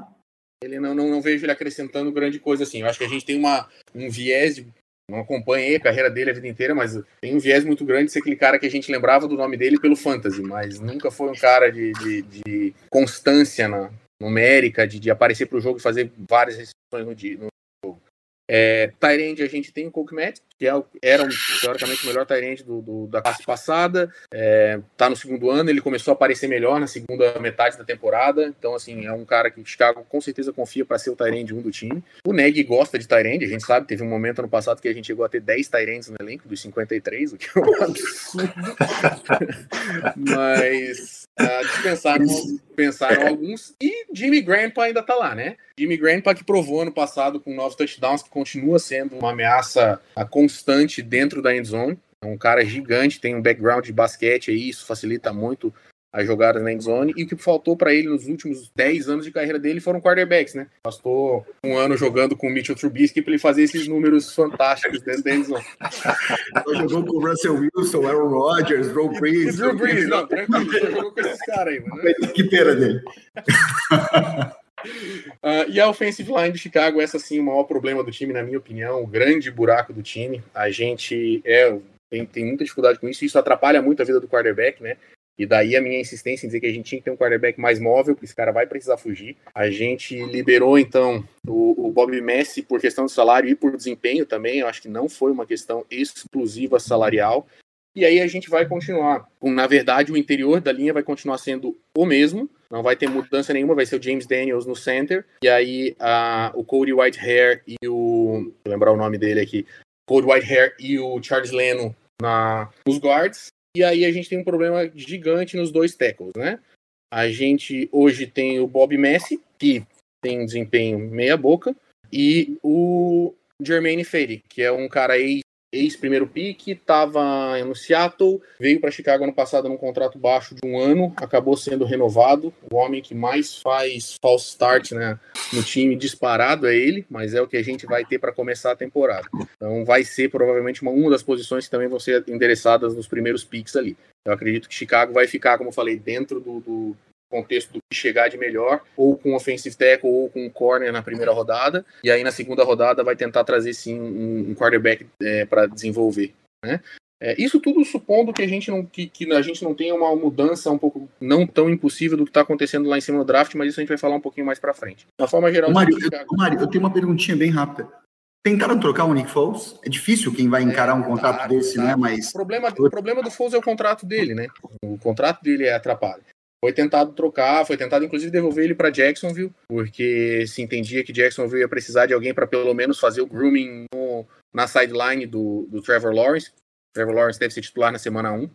Ele não, não, não, vejo ele acrescentando grande coisa assim. Eu acho que a gente tem uma, um viés. Não acompanhei a carreira dele a vida inteira, mas tem um viés muito grande de ser aquele cara que a gente lembrava do nome dele pelo fantasy, mas nunca foi um cara de, de, de constância na, numérica, de, de aparecer para o jogo e fazer várias restrições no, dia, no é, Tyrande, a gente tem o Matt, que é, era um, teoricamente o melhor Tyrande do, do, da classe passada. É, tá no segundo ano, ele começou a aparecer melhor na segunda metade da temporada. Então, assim, é um cara que o Chicago com certeza confia para ser o Tyrande 1 do time. O Neg gosta de Tyrande, a gente sabe, teve um momento ano passado que a gente chegou a ter 10 Tyrands no elenco, dos 53, o que é um absurdo. Mas uh, dispensaram, pensaram alguns. E Jimmy Grandpa ainda tá lá, né? Jimmy Grandpa que provou ano passado com nove touchdowns que continua sendo uma ameaça constante dentro da endzone. É um cara gigante, tem um background de basquete aí, isso facilita muito as jogadas na endzone. E o que faltou para ele nos últimos 10 anos de carreira dele foram quarterbacks, né? Bastou um ano jogando com o Mitchell Trubisky para ele fazer esses números fantásticos dentro da endzone. jogou com o Russell Wilson, Aaron Rodgers, Drew Brees. Drew Brees, não, tranquilo, jogou com esses caras aí, mano. Que pena dele. Uh, e a offensive line do Chicago, essa sim, o maior problema do time, na minha opinião, o grande buraco do time. A gente é, tem, tem muita dificuldade com isso, e isso atrapalha muito a vida do quarterback, né? E daí a minha insistência em dizer que a gente tinha que ter um quarterback mais móvel, porque esse cara vai precisar fugir. A gente liberou, então, o, o Bob Messi por questão de salário e por desempenho também. Eu acho que não foi uma questão exclusiva salarial. E aí a gente vai continuar. Na verdade, o interior da linha vai continuar sendo o mesmo. Não vai ter mudança nenhuma, vai ser o James Daniels no center. E aí a, o Cody Whitehair e o. Vou lembrar o nome dele aqui. Cody Whitehair e o Charles Leno na, nos guards. E aí a gente tem um problema gigante nos dois tackles, né? A gente hoje tem o Bob Messi, que tem um desempenho meia boca, e o Jermaine Fady, que é um cara ex ex-primeiro pick, estava no Seattle, veio para Chicago ano passado num contrato baixo de um ano, acabou sendo renovado. O homem que mais faz false start né, no time disparado é ele, mas é o que a gente vai ter para começar a temporada. Então vai ser provavelmente uma, uma das posições que também vão ser endereçadas nos primeiros picks ali. Eu acredito que Chicago vai ficar, como eu falei, dentro do, do contexto do que chegar de melhor, ou com offensive tackle, ou com corner na primeira rodada, e aí na segunda rodada vai tentar trazer sim um, quarterback é, para desenvolver. Né? É, isso tudo supondo que a gente não que, que, a gente não tenha uma mudança um pouco não tão impossível do que está acontecendo lá em cima no draft, mas isso a gente vai falar um pouquinho mais para frente. Da forma geral. Mário, eu, Mário, eu tenho uma perguntinha bem rápida. Tentaram trocar o Nick Foles? É difícil quem vai encarar um contrato desse, né? Mas o problema, o problema do Foles é o contrato dele, né? O contrato dele é atrapalha. Foi tentado trocar, foi tentado inclusive devolver ele para Jacksonville, porque se entendia que Jacksonville ia precisar de alguém para pelo menos fazer o grooming no, na sideline do, do Trevor Lawrence. Trevor Lawrence deve ser titular na semana 1,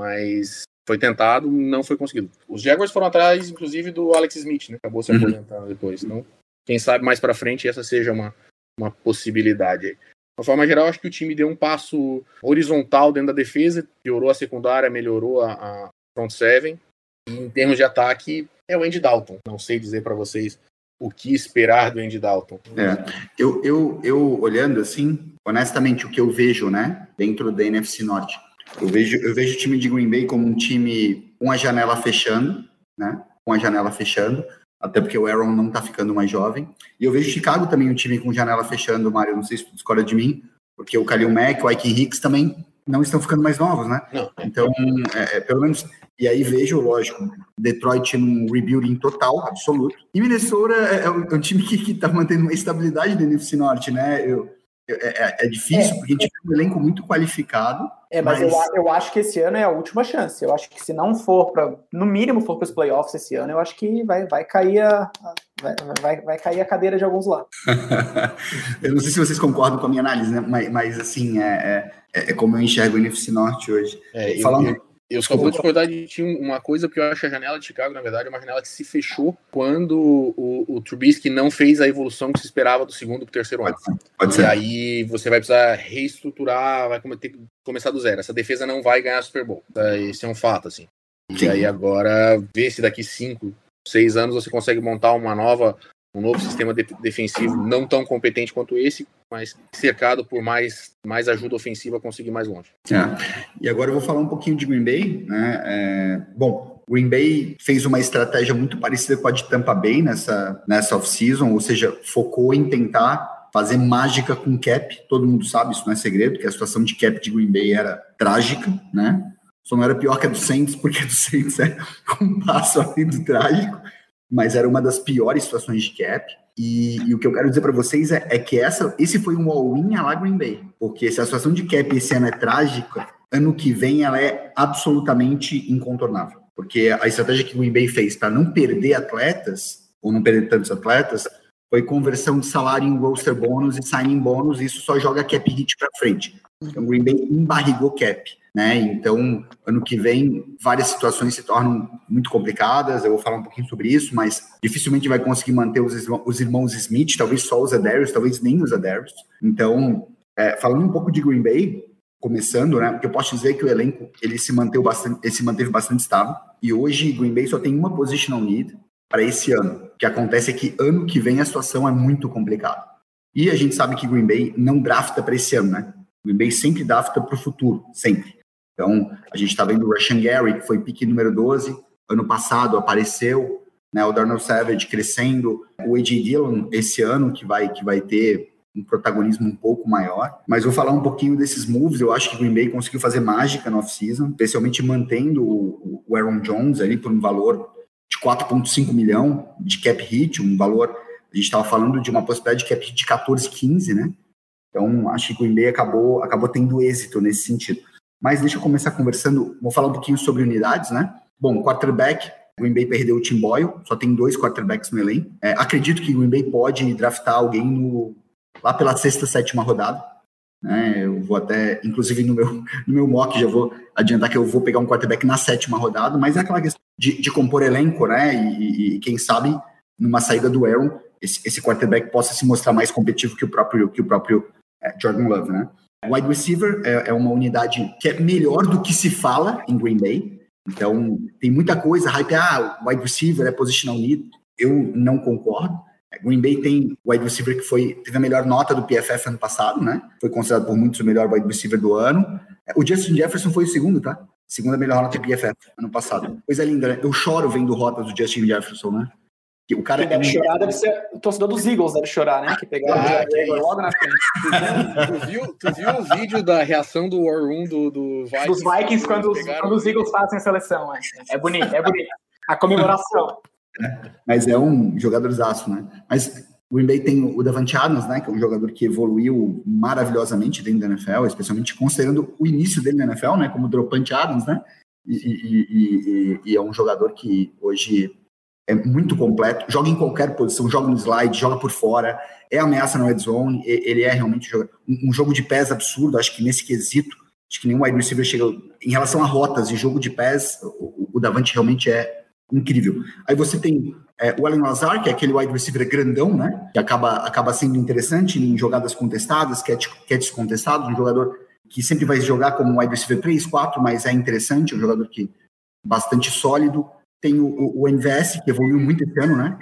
mas foi tentado, não foi conseguido. Os Jaguars foram atrás, inclusive, do Alex Smith, né? Acabou se uhum. aposentando depois. Então, quem sabe mais para frente essa seja uma, uma possibilidade. De uma forma geral, acho que o time deu um passo horizontal dentro da defesa, piorou a secundária, melhorou a, a front seven, em termos de ataque, é o Andy Dalton. Não sei dizer para vocês o que esperar do Andy Dalton. É, eu, eu, eu olhando assim, honestamente, o que eu vejo, né, dentro da NFC Norte, eu vejo, eu vejo o time de Green Bay como um time com a janela fechando, né, com a janela fechando, até porque o Aaron não tá ficando mais jovem. E eu vejo Chicago também um time com janela fechando, Mário, não sei se tu discorda de mim, porque o Kalil Mack, o Ike Hicks também não estão ficando mais novos, né? Não. Então, é, é, pelo menos e aí vejo, lógico, Detroit num rebuilding total, absoluto. E Minnesota é, é um, é um time que está mantendo uma estabilidade no NFC Norte, né? Eu, é, é, é, difícil, é, porque a gente tem um elenco muito qualificado. É, mas, mas, Eu, eu acho que esse ano é a última chance. Eu acho que se não for para, no mínimo, for para os playoffs esse ano, eu acho que vai, vai cair a. Vai, vai, vai cair a cadeira de alguns lá. eu não sei se vocês concordam com a minha análise, né? Mas, mas assim, é, é, é como eu enxergo o NFC Norte hoje. É, Falando... Eu, eu só vou discordar de ti uma coisa, porque eu acho que a janela de Chicago, na verdade, é uma janela que se fechou quando o, o Trubisky não fez a evolução que se esperava do segundo para o terceiro ano. Pode ser. E aí você vai precisar reestruturar, vai ter que começar do zero. Essa defesa não vai ganhar Super Bowl. Esse é um fato, assim. E Sim. aí agora, ver se daqui cinco, seis anos você consegue montar uma nova um novo sistema de defensivo não tão competente quanto esse, mas cercado por mais, mais ajuda ofensiva conseguir mais longe. É. E agora eu vou falar um pouquinho de Green Bay. Né? É, bom, Green Bay fez uma estratégia muito parecida com a de Tampa Bay nessa, nessa off-season, ou seja, focou em tentar fazer mágica com cap. Todo mundo sabe, isso não é segredo, que a situação de cap de Green Bay era trágica, né? Só não era pior que a do Saints, porque a do Saints é um passo além do trágico mas era uma das piores situações de cap. E, e o que eu quero dizer para vocês é, é, que essa, esse foi um all-in lá Green Bay, porque se a situação de cap esse ano é trágica, ano que vem ela é absolutamente incontornável. Porque a estratégia que o Green Bay fez para não perder atletas, ou não perder tantos atletas, foi conversão de salário em roster bônus e signing bônus, isso só joga cap hit para frente. Então o Green Bay embarrigou cap né? Então, ano que vem, várias situações se tornam muito complicadas. Eu vou falar um pouquinho sobre isso, mas dificilmente vai conseguir manter os, os irmãos Smith, talvez só os Adarius, talvez nem os Adarius. Então, é, falando um pouco de Green Bay, começando, né? Porque eu posso dizer que o elenco ele se manteve bastante, ele se manteve bastante estável. E hoje Green Bay só tem uma positional need para esse ano. O que acontece é que ano que vem a situação é muito complicada. E a gente sabe que Green Bay não drafta para esse ano, né? Green Bay sempre drafta para o futuro, sempre. Então, a gente está vendo o Russian Gary, que foi pique número 12, ano passado apareceu, né, o Darnell Savage crescendo, o A.J. Dillon esse ano, que vai, que vai ter um protagonismo um pouco maior. Mas vou falar um pouquinho desses moves. Eu acho que o Green Bay conseguiu fazer mágica no off-season, especialmente mantendo o, o Aaron Jones ali por um valor de 4,5 milhão de cap hit, um valor. A gente estava falando de uma possibilidade de cap hit de 14, 15, né? Então, acho que o Green Bay acabou, acabou tendo êxito nesse sentido. Mas deixa eu começar conversando, vou falar um pouquinho sobre unidades, né? Bom, quarterback, Green Bay perdeu o Tim Boyle, só tem dois quarterbacks no elenco. É, acredito que o Green Bay pode draftar alguém no, lá pela sexta, sétima rodada. Né? Eu vou até, inclusive no meu, no meu mock, já vou adiantar que eu vou pegar um quarterback na sétima rodada, mas é aquela questão de, de compor elenco, né? E, e, quem sabe, numa saída do Aaron, esse, esse quarterback possa se mostrar mais competitivo que o próprio, que o próprio é, Jordan Love, né? Wide receiver é, é, uma unidade que é melhor do que se fala em Green Bay. Então, tem muita coisa, hype, ah, wide receiver é positional need. Eu não concordo. Green Bay tem wide receiver que foi, teve a melhor nota do PFF ano passado, né? Foi considerado por muitos o melhor wide receiver do ano. O Justin Jefferson foi o segundo, tá? Segunda melhor nota do PFF ano passado. Coisa linda, né? Eu choro vendo rotas do Justin Jefferson, né? Que o cara Quem deve é chorar deve ser o torcedor dos Eagles, deve chorar, né? Que pegaram ah, o logo na frente. Tu viu, tu viu o vídeo da reação do War Room do, do Vikings? Dos Vikings quando, os, quando os Eagles fazem a seleção. É, é bonito, é bonito. A comemoração. É, mas é um jogadorzaço, né? Mas o Green Bay tem o Davante Adams, né? Que é um jogador que evoluiu maravilhosamente dentro da NFL, especialmente considerando o início dele na NFL, né? Como dropante Adams, né? E, e, e, e, é um jogador que hoje é muito completo, joga em qualquer posição, joga no slide, joga por fora, é ameaça na red zone, ele é realmente um jogo de pés absurdo, acho que nesse quesito, acho que nenhum wide receiver chega, em relação a rotas e jogo de pés, o, o Davante realmente é incrível. Aí você tem é, o Allen Lazar, que é aquele wide receiver grandão, né, que acaba, acaba sendo interessante em jogadas contestadas, catch, catches contestados, um jogador que sempre vai jogar como wide receiver 3, 4, mas é interessante, um jogador que bastante sólido, tem o, o, NVS, que evoluiu muito esse ano, né?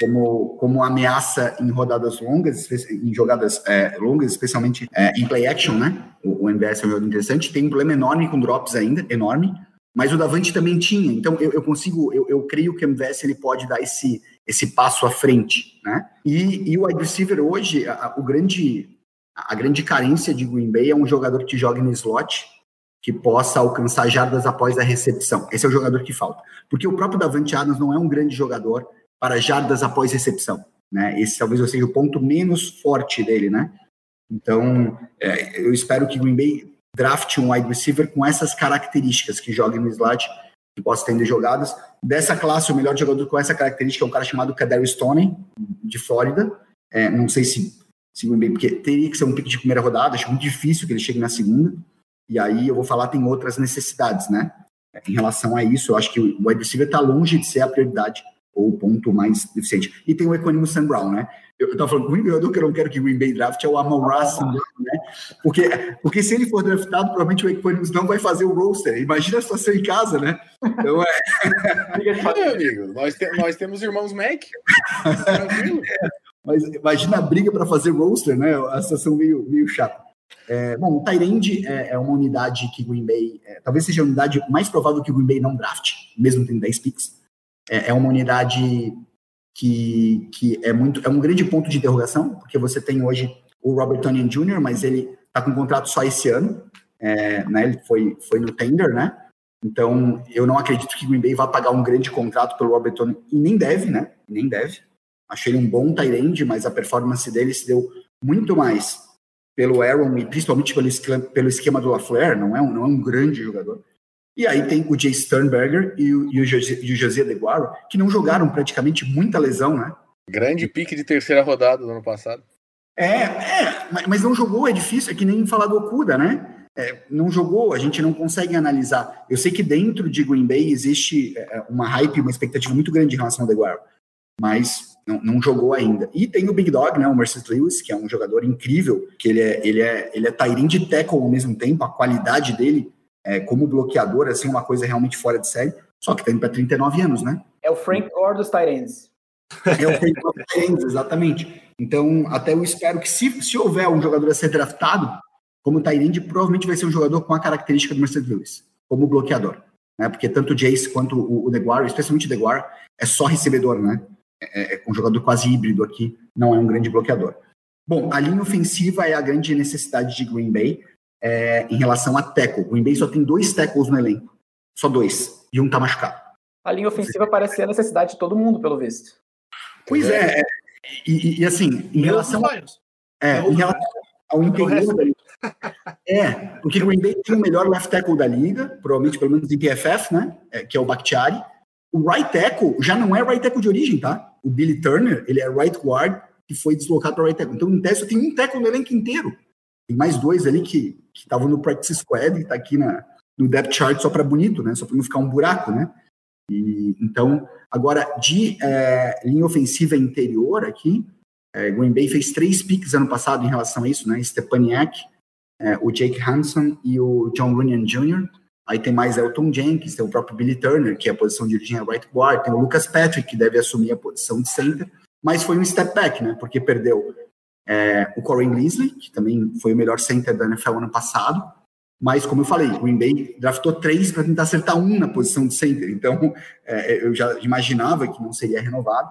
como, como ameaça em rodadas longas, em jogadas é, longas, especialmente é, em play action, né? O, o MVS é um jogo interessante. Tem um problema enorme com drops ainda, enorme. Mas o Davante também tinha. Então eu, eu consigo, eu, eu, creio que o MVS ele pode dar esse, esse passo à frente, né? E, e o wide receiver hoje, a, o grande, a grande carência de Green Bay é um jogador que joga no slot, que possa alcançar jardas após a recepção. Esse é o jogador que falta. Porque o próprio Davante Adams não é um grande jogador para jardas após recepção. Né? Esse talvez seja o ponto menos forte dele, né? Então, é, eu espero que Green Bay draft um wide receiver com essas características, que jogue no slot, que possa estender jogadas. Dessa classe, o melhor jogador com essa característica é um cara chamado Kadarius Stoney, de Flórida. É, não sei se, se Bay, porque teria que ser um pick de primeira rodada, acho muito difícil que ele chegue na segunda. E aí eu vou falar, tem outras necessidades, né? Em relação a isso, eu acho que o wide receiver está longe de ser a prioridade ou o ponto mais deficiente. E tem o Equanimous Sam Brown, né? Eu estava falando, o jogador que eu não quero que Green Bay draft é o Amon Ross, né? Porque, porque se ele for draftado, provavelmente o Equanimous não vai fazer o roster. Imagina a situação em casa, né? Então é. Meu amigo, nós, te, nós temos irmãos Mac. Tranquilo. Mas imagina a briga para fazer roster, né? A situação meio, meio chata. É, bom, o Tyrande é, é, uma unidade que Green Bay, é, talvez seja a unidade mais provável que o Green Bay não draft, mesmo tendo 10 picks é, é uma unidade que, que é muito é um grande ponto de interrogação, porque você tem hoje o Robert Tonian Jr., mas ele está com contrato só esse ano, é, né, ele foi, foi no tender, né? Então, eu não acredito que o Green Bay vá pagar um grande contrato pelo Robert Tonian, e nem deve, né? Nem deve. Achei ele um bom tight mas a performance dele se deu muito mais pelo Aaron e principalmente pelo esquema, pelo esquema do LaFleur, não é um, não é um grande jogador. E aí tem o Jay Sternberger e o, e o, José, e o José Deguaro, que não jogaram praticamente muita lesão, né? Grande pique de terceira rodada do ano passado. É, é, mas não jogou, é difícil, é que nem falar do Okuda, né? É, não jogou, a gente não consegue analisar. Eu sei que dentro de Green Bay existe é, uma hype, uma expectativa muito grande em relação ao Deguaro, mas não, não, jogou ainda. E tem o Big Dog, né, o Mercedes Lewis, que é um jogador incrível, que ele é, ele é, ele é Tyrion de tackle ao mesmo tempo, a qualidade dele é, como bloqueador, assim, uma coisa realmente fora de série, só que tá indo para 39 anos, né? É o Frank Gore dos Tyrants. É o Frank Gore dos Tyrants, exatamente. Então, até eu espero que se, se houver um jogador a ser draftado, como Tyrande, provavelmente vai ser um jogador com a característica do Mercedes Lewis, como bloqueador. Né? Porque tanto o Jace quanto o, o Deguar, especialmente o Deguar, é só recebedor, né? É, é um jogador quase híbrido aqui, não é um grande bloqueador. Bom, a linha ofensiva é a grande necessidade de Green Bay é, em relação a tackle. O Green Bay só tem dois tackles no elenco. Só dois. E um tá machucado. A linha ofensiva parece ser a necessidade de todo mundo, pelo visto. Pois é. é e, e, assim, em relação, é, em relação ao interior da É, porque o Green Bay tem o melhor left tackle da liga, provavelmente pelo menos em PFF, né? É, que é o Bakhtiari. O right tackle já não é right tackle de origem, tá? O Billy Turner, ele é right guard que foi deslocado para right tackle. Então, em teste, tem um tackle no elenco inteiro. Tem mais dois ali que estavam no practice squad e tá aqui na, no depth chart só para bonito, né? Só para não ficar um buraco, né? E, então, agora, de é, linha ofensiva interior aqui, é, Green Bay fez três picks ano passado em relação a isso, né? Stepaniak, é, o Jake Hanson e o John Runyon Jr., Aí tem mais Elton Jenkins, tem o próprio Billy Turner, que é a posição de origem é right guard, tem o Lucas Patrick, que deve assumir a posição de center, mas foi um step back, né? Porque perdeu é, o Corey Linsley, que também foi o melhor center da NFL ano passado, mas como eu falei, o Green Bay draftou três para tentar acertar um na posição de center, então é, eu já imaginava que não seria renovado.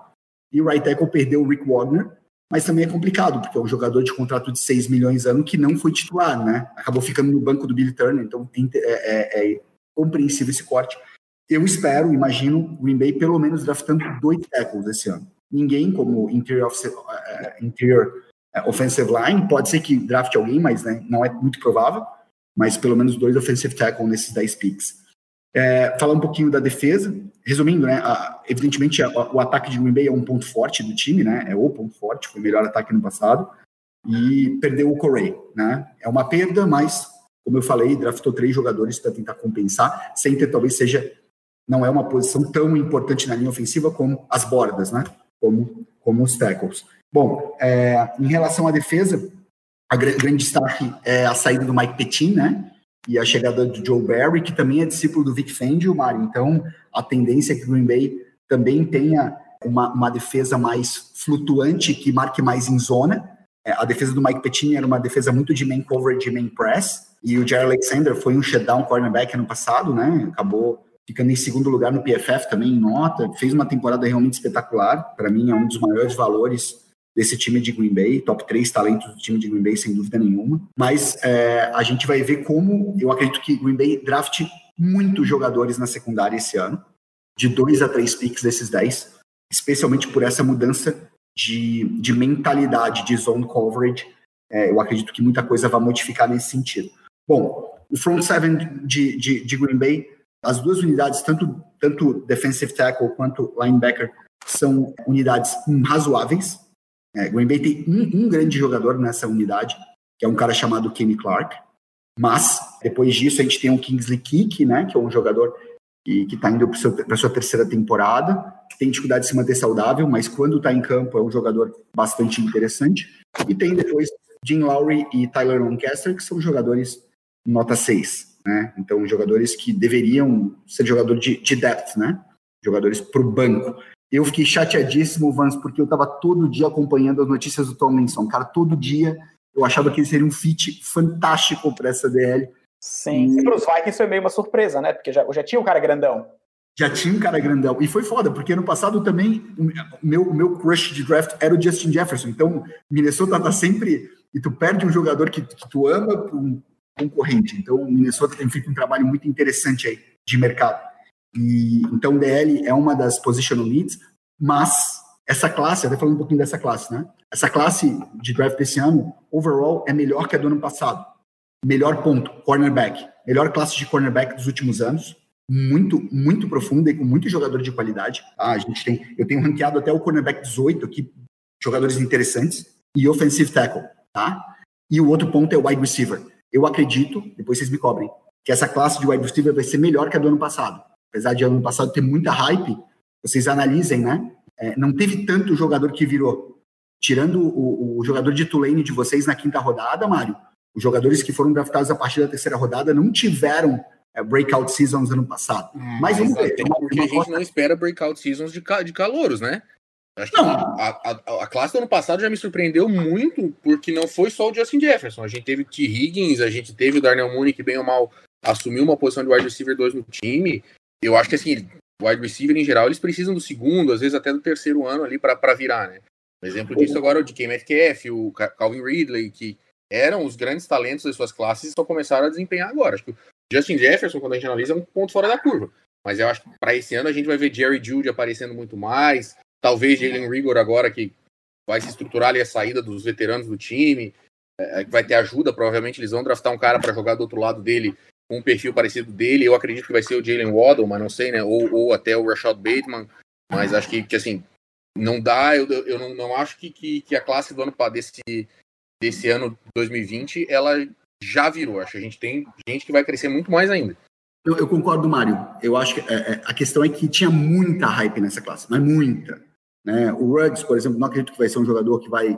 E o right tackle perdeu o Rick Wagner, mas também é complicado, porque é um jogador de contrato de 6 milhões ano que não foi titular, né? Acabou ficando no banco do Billy Turner, então é, é, é compreensível esse corte. Eu espero, imagino, o Green Bay pelo menos draftando dois tackles esse ano. Ninguém como interior, uh, interior offensive line, pode ser que draft alguém, mas né, não é muito provável, mas pelo menos dois offensive tackle nesses 10 picks. É, falar um pouquinho da defesa, resumindo, né, a, evidentemente a, a, o ataque de Green Bay é um ponto forte do time, né, é o ponto forte, foi o melhor ataque no passado, e perdeu o Corey, né, é uma perda, mas, como eu falei, draftou três jogadores para tentar compensar, center talvez seja, não é uma posição tão importante na linha ofensiva como as bordas, né, como, como os tackles. Bom, é, em relação à defesa, a grande, grande destaque é a saída do Mike Petin, né? E a chegada do Joe Barry, que também é discípulo do Vic Fangio, Mário. Então, a tendência é que o Green Bay também tenha uma, uma defesa mais flutuante, que marque mais em zona. É, a defesa do Mike Pettine era uma defesa muito de main coverage e main press, e o Jerry Alexander foi um shutdown cornerback ano passado, né? Acabou ficando em segundo lugar no PFF também em nota, fez uma temporada realmente espetacular. Para mim, é um dos maiores valores desse time de Green Bay, top 3 talentos do time de Green Bay, sem dúvida nenhuma. Mas é, a gente vai ver como, eu acredito que Green Bay draft muitos jogadores na secundária esse ano, de dois a três picks desses 10, especialmente por essa mudança de, de mentalidade de zone coverage. É, eu acredito que muita coisa vai modificar nesse sentido. Bom, o front seven de, de, de Green Bay, as duas unidades, tanto, tanto defensive tackle quanto linebacker, são unidades razoáveis. É, Green Bay tem um, um, grande jogador nessa unidade, que é um cara chamado Kenny Clark. Mas, depois disso, a gente tem o Kingsley Kick, né, que é um jogador que está indo para sua terceira temporada, tem dificuldade de se manter saudável, mas quando está em campo é um jogador bastante interessante. E tem depois Jim Lowry e Tyler Lancaster, que são jogadores nota 6, né? Então, jogadores que deveriam ser jogador de, de depth, né? Jogadores para o banco. Eu fiquei chateadíssimo, Vance, porque eu estava todo dia acompanhando as notícias do Tomlinson. Cara, todo dia eu achava que ele seria um fit fantástico para essa DL. Sim, e, e para os Vikings foi meio uma surpresa, né? Porque já, já tinha um cara grandão. Já tinha um cara grandão. E foi foda, porque ano passado também o meu, o meu crush de draft era o Justin Jefferson. Então, Minnesota tá sempre. E tu perde um jogador que, que tu ama para um concorrente. Então, o Minnesota tem feito um trabalho muito interessante aí de mercado. E, então, DL é uma das positional needs, mas essa classe, até falando um pouquinho dessa classe, né? Essa classe de draft desse ano, overall, é melhor que a do ano passado. Melhor ponto, cornerback. Melhor classe de cornerback dos últimos anos. Muito, muito profunda e com muito jogador de qualidade. Ah, a gente tem, eu tenho ranqueado até o cornerback 18 aqui, jogadores interessantes, e offensive tackle, tá? E o outro ponto é wide receiver. Eu acredito, depois vocês me cobrem, que essa classe de wide receiver vai ser melhor que a do ano passado. Apesar de ano passado ter muita hype, vocês analisem, né? É, não teve tanto jogador que virou. Tirando o, o, jogador de Tulane de vocês na quinta rodada, Mário, os jogadores que foram draftados a partir da terceira rodada não tiveram é, breakout seasons ano passado. Hum, mas vamos ver. Porque a gente não espera breakout seasons de, de calouros, né? Acho que a, a, a, classe do ano passado já me surpreendeu muito, porque não foi só o Justin Jefferson. A gente teve o T. Higgins, a gente teve o Darnell Mooney, que bem ou mal assumiu uma posição de wide receiver 2 no time. Eu acho que assim, wide receiver em geral, eles precisam do segundo, às vezes até do terceiro ano ali para virar, né? Um exemplo disso agora é o DK Metcalf, o Calvin Ridley, que eram os grandes talentos das suas classes e só começaram a desempenhar agora. Acho que o Justin Jefferson, quando a gente analisa, é um ponto fora da curva. Mas eu acho que para esse ano a gente vai ver Jerry Judy aparecendo muito mais, talvez Jalen Rigor agora, que vai se estruturar ali a saída dos veteranos do time, é, é, vai ter ajuda, provavelmente eles vão draftar um cara para jogar do outro lado dele, um perfil parecido dele. Eu acredito que vai ser o Jalen Waddle, mas não sei, né? Ou, ou até o Rashad Bateman. Mas acho que, que assim, não dá, eu, eu não, não acho que, que, que a classe do ano desse, desse ano 2020 ela já virou. Acho que a gente tem gente que vai crescer muito mais ainda. Eu, eu concordo, Mário. Eu acho que é, é, a questão é que tinha muita hype nessa classe, mas muita. Né? O Ruggs, por exemplo, não acredito que vai ser um jogador que vai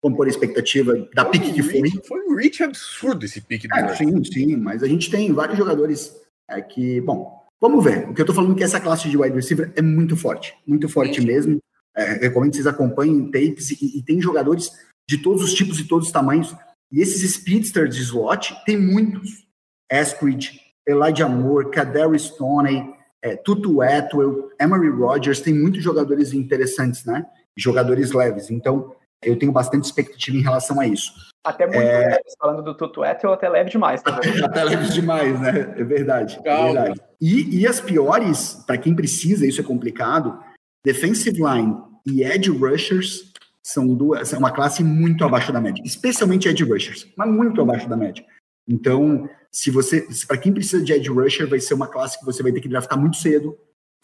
compor a expectativa da foi pique que foi. Foi um reach absurdo esse pique do é, Sim, sim, mas a gente tem vários jogadores é, que, bom, vamos ver. O que eu tô falando é que essa classe de wide receiver é muito forte, muito forte sim. mesmo. É, recomendo que vocês acompanhem tapes e, e tem jogadores de todos os tipos e todos os tamanhos. E esses speedsters de slot tem muitos. Eskridge, Elijah Moore, Kaderi Stoney, é, Tutu Atwell, Emery Rogers, tem muitos jogadores interessantes, né? Jogadores leves. Então, eu tenho bastante expectativa em relação a isso. Até muito é... leves, falando do Tutu Atwell, até leve demais. Tá até leve demais, né? É verdade. É verdade. E, e as piores, para quem precisa, isso é complicado, defensive line e edge rushers são duas, é uma classe muito abaixo da média, especialmente edge rushers, mas muito abaixo da média. Então, se você, para quem precisa de edge rusher, vai ser uma classe que você vai ter que draftar muito cedo,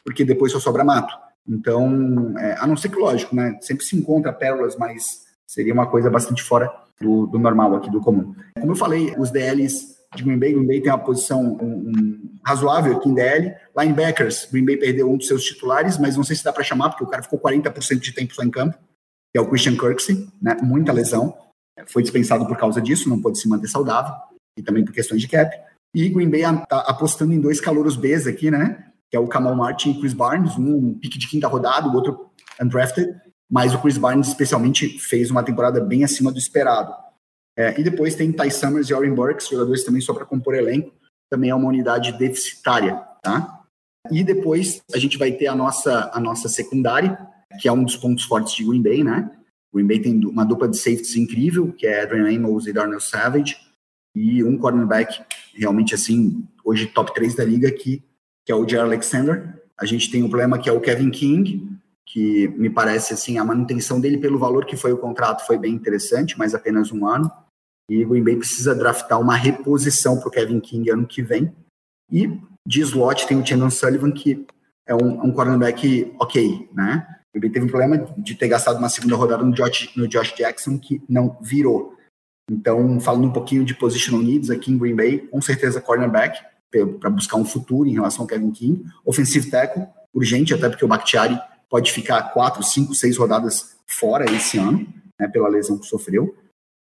porque depois só sobra mato. Então, é, a não ser que, lógico, né, sempre se encontra pérolas, mas seria uma coisa bastante fora do, do normal aqui, do comum. Como eu falei, os DLs de Green Bay, Green Bay tem uma posição um, um, razoável aqui em DL. Linebackers, Green Bay perdeu um dos seus titulares, mas não sei se dá para chamar, porque o cara ficou 40% de tempo só em campo que é o Christian Kirksey, né? Muita lesão. Foi dispensado por causa disso, não pôde se manter saudável, e também por questões de cap. E Green Bay está apostando em dois calouros Bs aqui, né? Que é o Kamal Martin e Chris Barnes, um pique de quinta rodada, o outro undrafted, mas o Chris Barnes especialmente fez uma temporada bem acima do esperado. É, e depois tem Ty Summers e Oren Burks, jogadores também só para compor elenco, também é uma unidade deficitária, tá? E depois a gente vai ter a nossa, a nossa secundária, que é um dos pontos fortes de Green Bay, né? Green Bay tem uma dupla de safeties incrível, que é Adrian Amos e Darnell Savage, e um cornerback realmente assim, hoje top 3 da liga aqui, que é o Jair Alexander. A gente tem um problema que é o Kevin King, que me parece assim, a manutenção dele pelo valor que foi o contrato foi bem interessante, mas apenas um ano. E o Green Bay precisa draftar uma reposição para o Kevin King ano que vem. E de slot tem o Chandon Sullivan, que é um, um cornerback ok, né? O Green Bay teve um problema de ter gastado uma segunda rodada no Josh, no Josh Jackson, que não virou. Então, falando um pouquinho de positional needs aqui em Green Bay, com certeza cornerback, para buscar um futuro em relação ao Kevin King. Offensive tackle, urgente, até porque o Bakhtiari pode ficar quatro, cinco, seis rodadas fora esse ano, né, pela lesão que sofreu.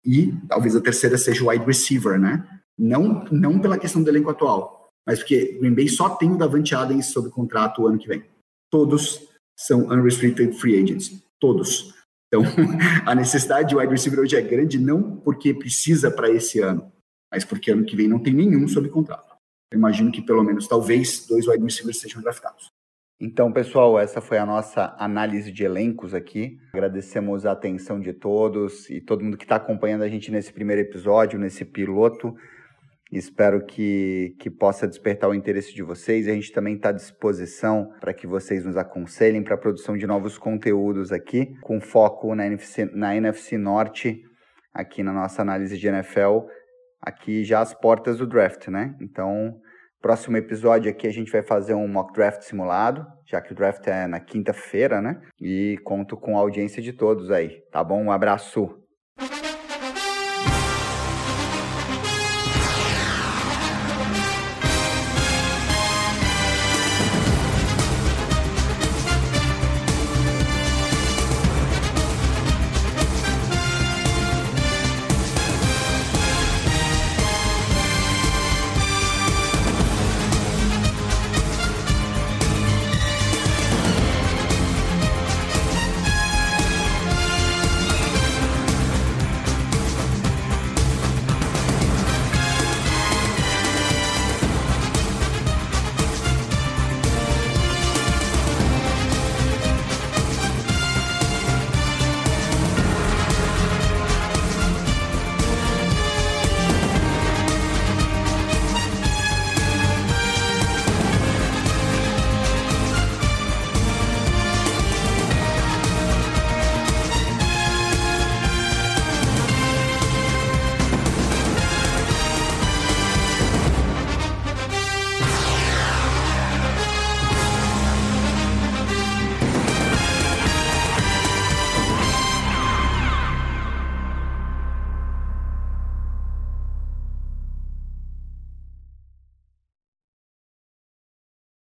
E talvez a terceira seja o wide receiver, né? Não, não pela questão do elenco atual, mas porque Green Bay só tem o Davante Adams sob contrato o ano que vem. Todos são unrestricted free agents. Todos. Então, a necessidade de wide receiver hoje é grande não porque precisa para esse ano, mas porque ano que vem não tem nenhum sob contrato. Imagino que pelo menos talvez dois wide receivers sejam draftados. Então, pessoal, essa foi a nossa análise de elencos aqui. Agradecemos a atenção de todos e todo mundo que está acompanhando a gente nesse primeiro episódio, nesse piloto. Espero que, que possa despertar o interesse de vocês. A gente também está à disposição para que vocês nos aconselhem para a produção de novos conteúdos aqui, com foco na NFC, na NFC Norte, aqui na nossa análise de NFL, aqui já às portas do draft, né? Então, Próximo episódio aqui a gente vai fazer um mock draft simulado, já que o draft é na quinta-feira, né? E conto com a audiência de todos aí, tá bom? Um abraço.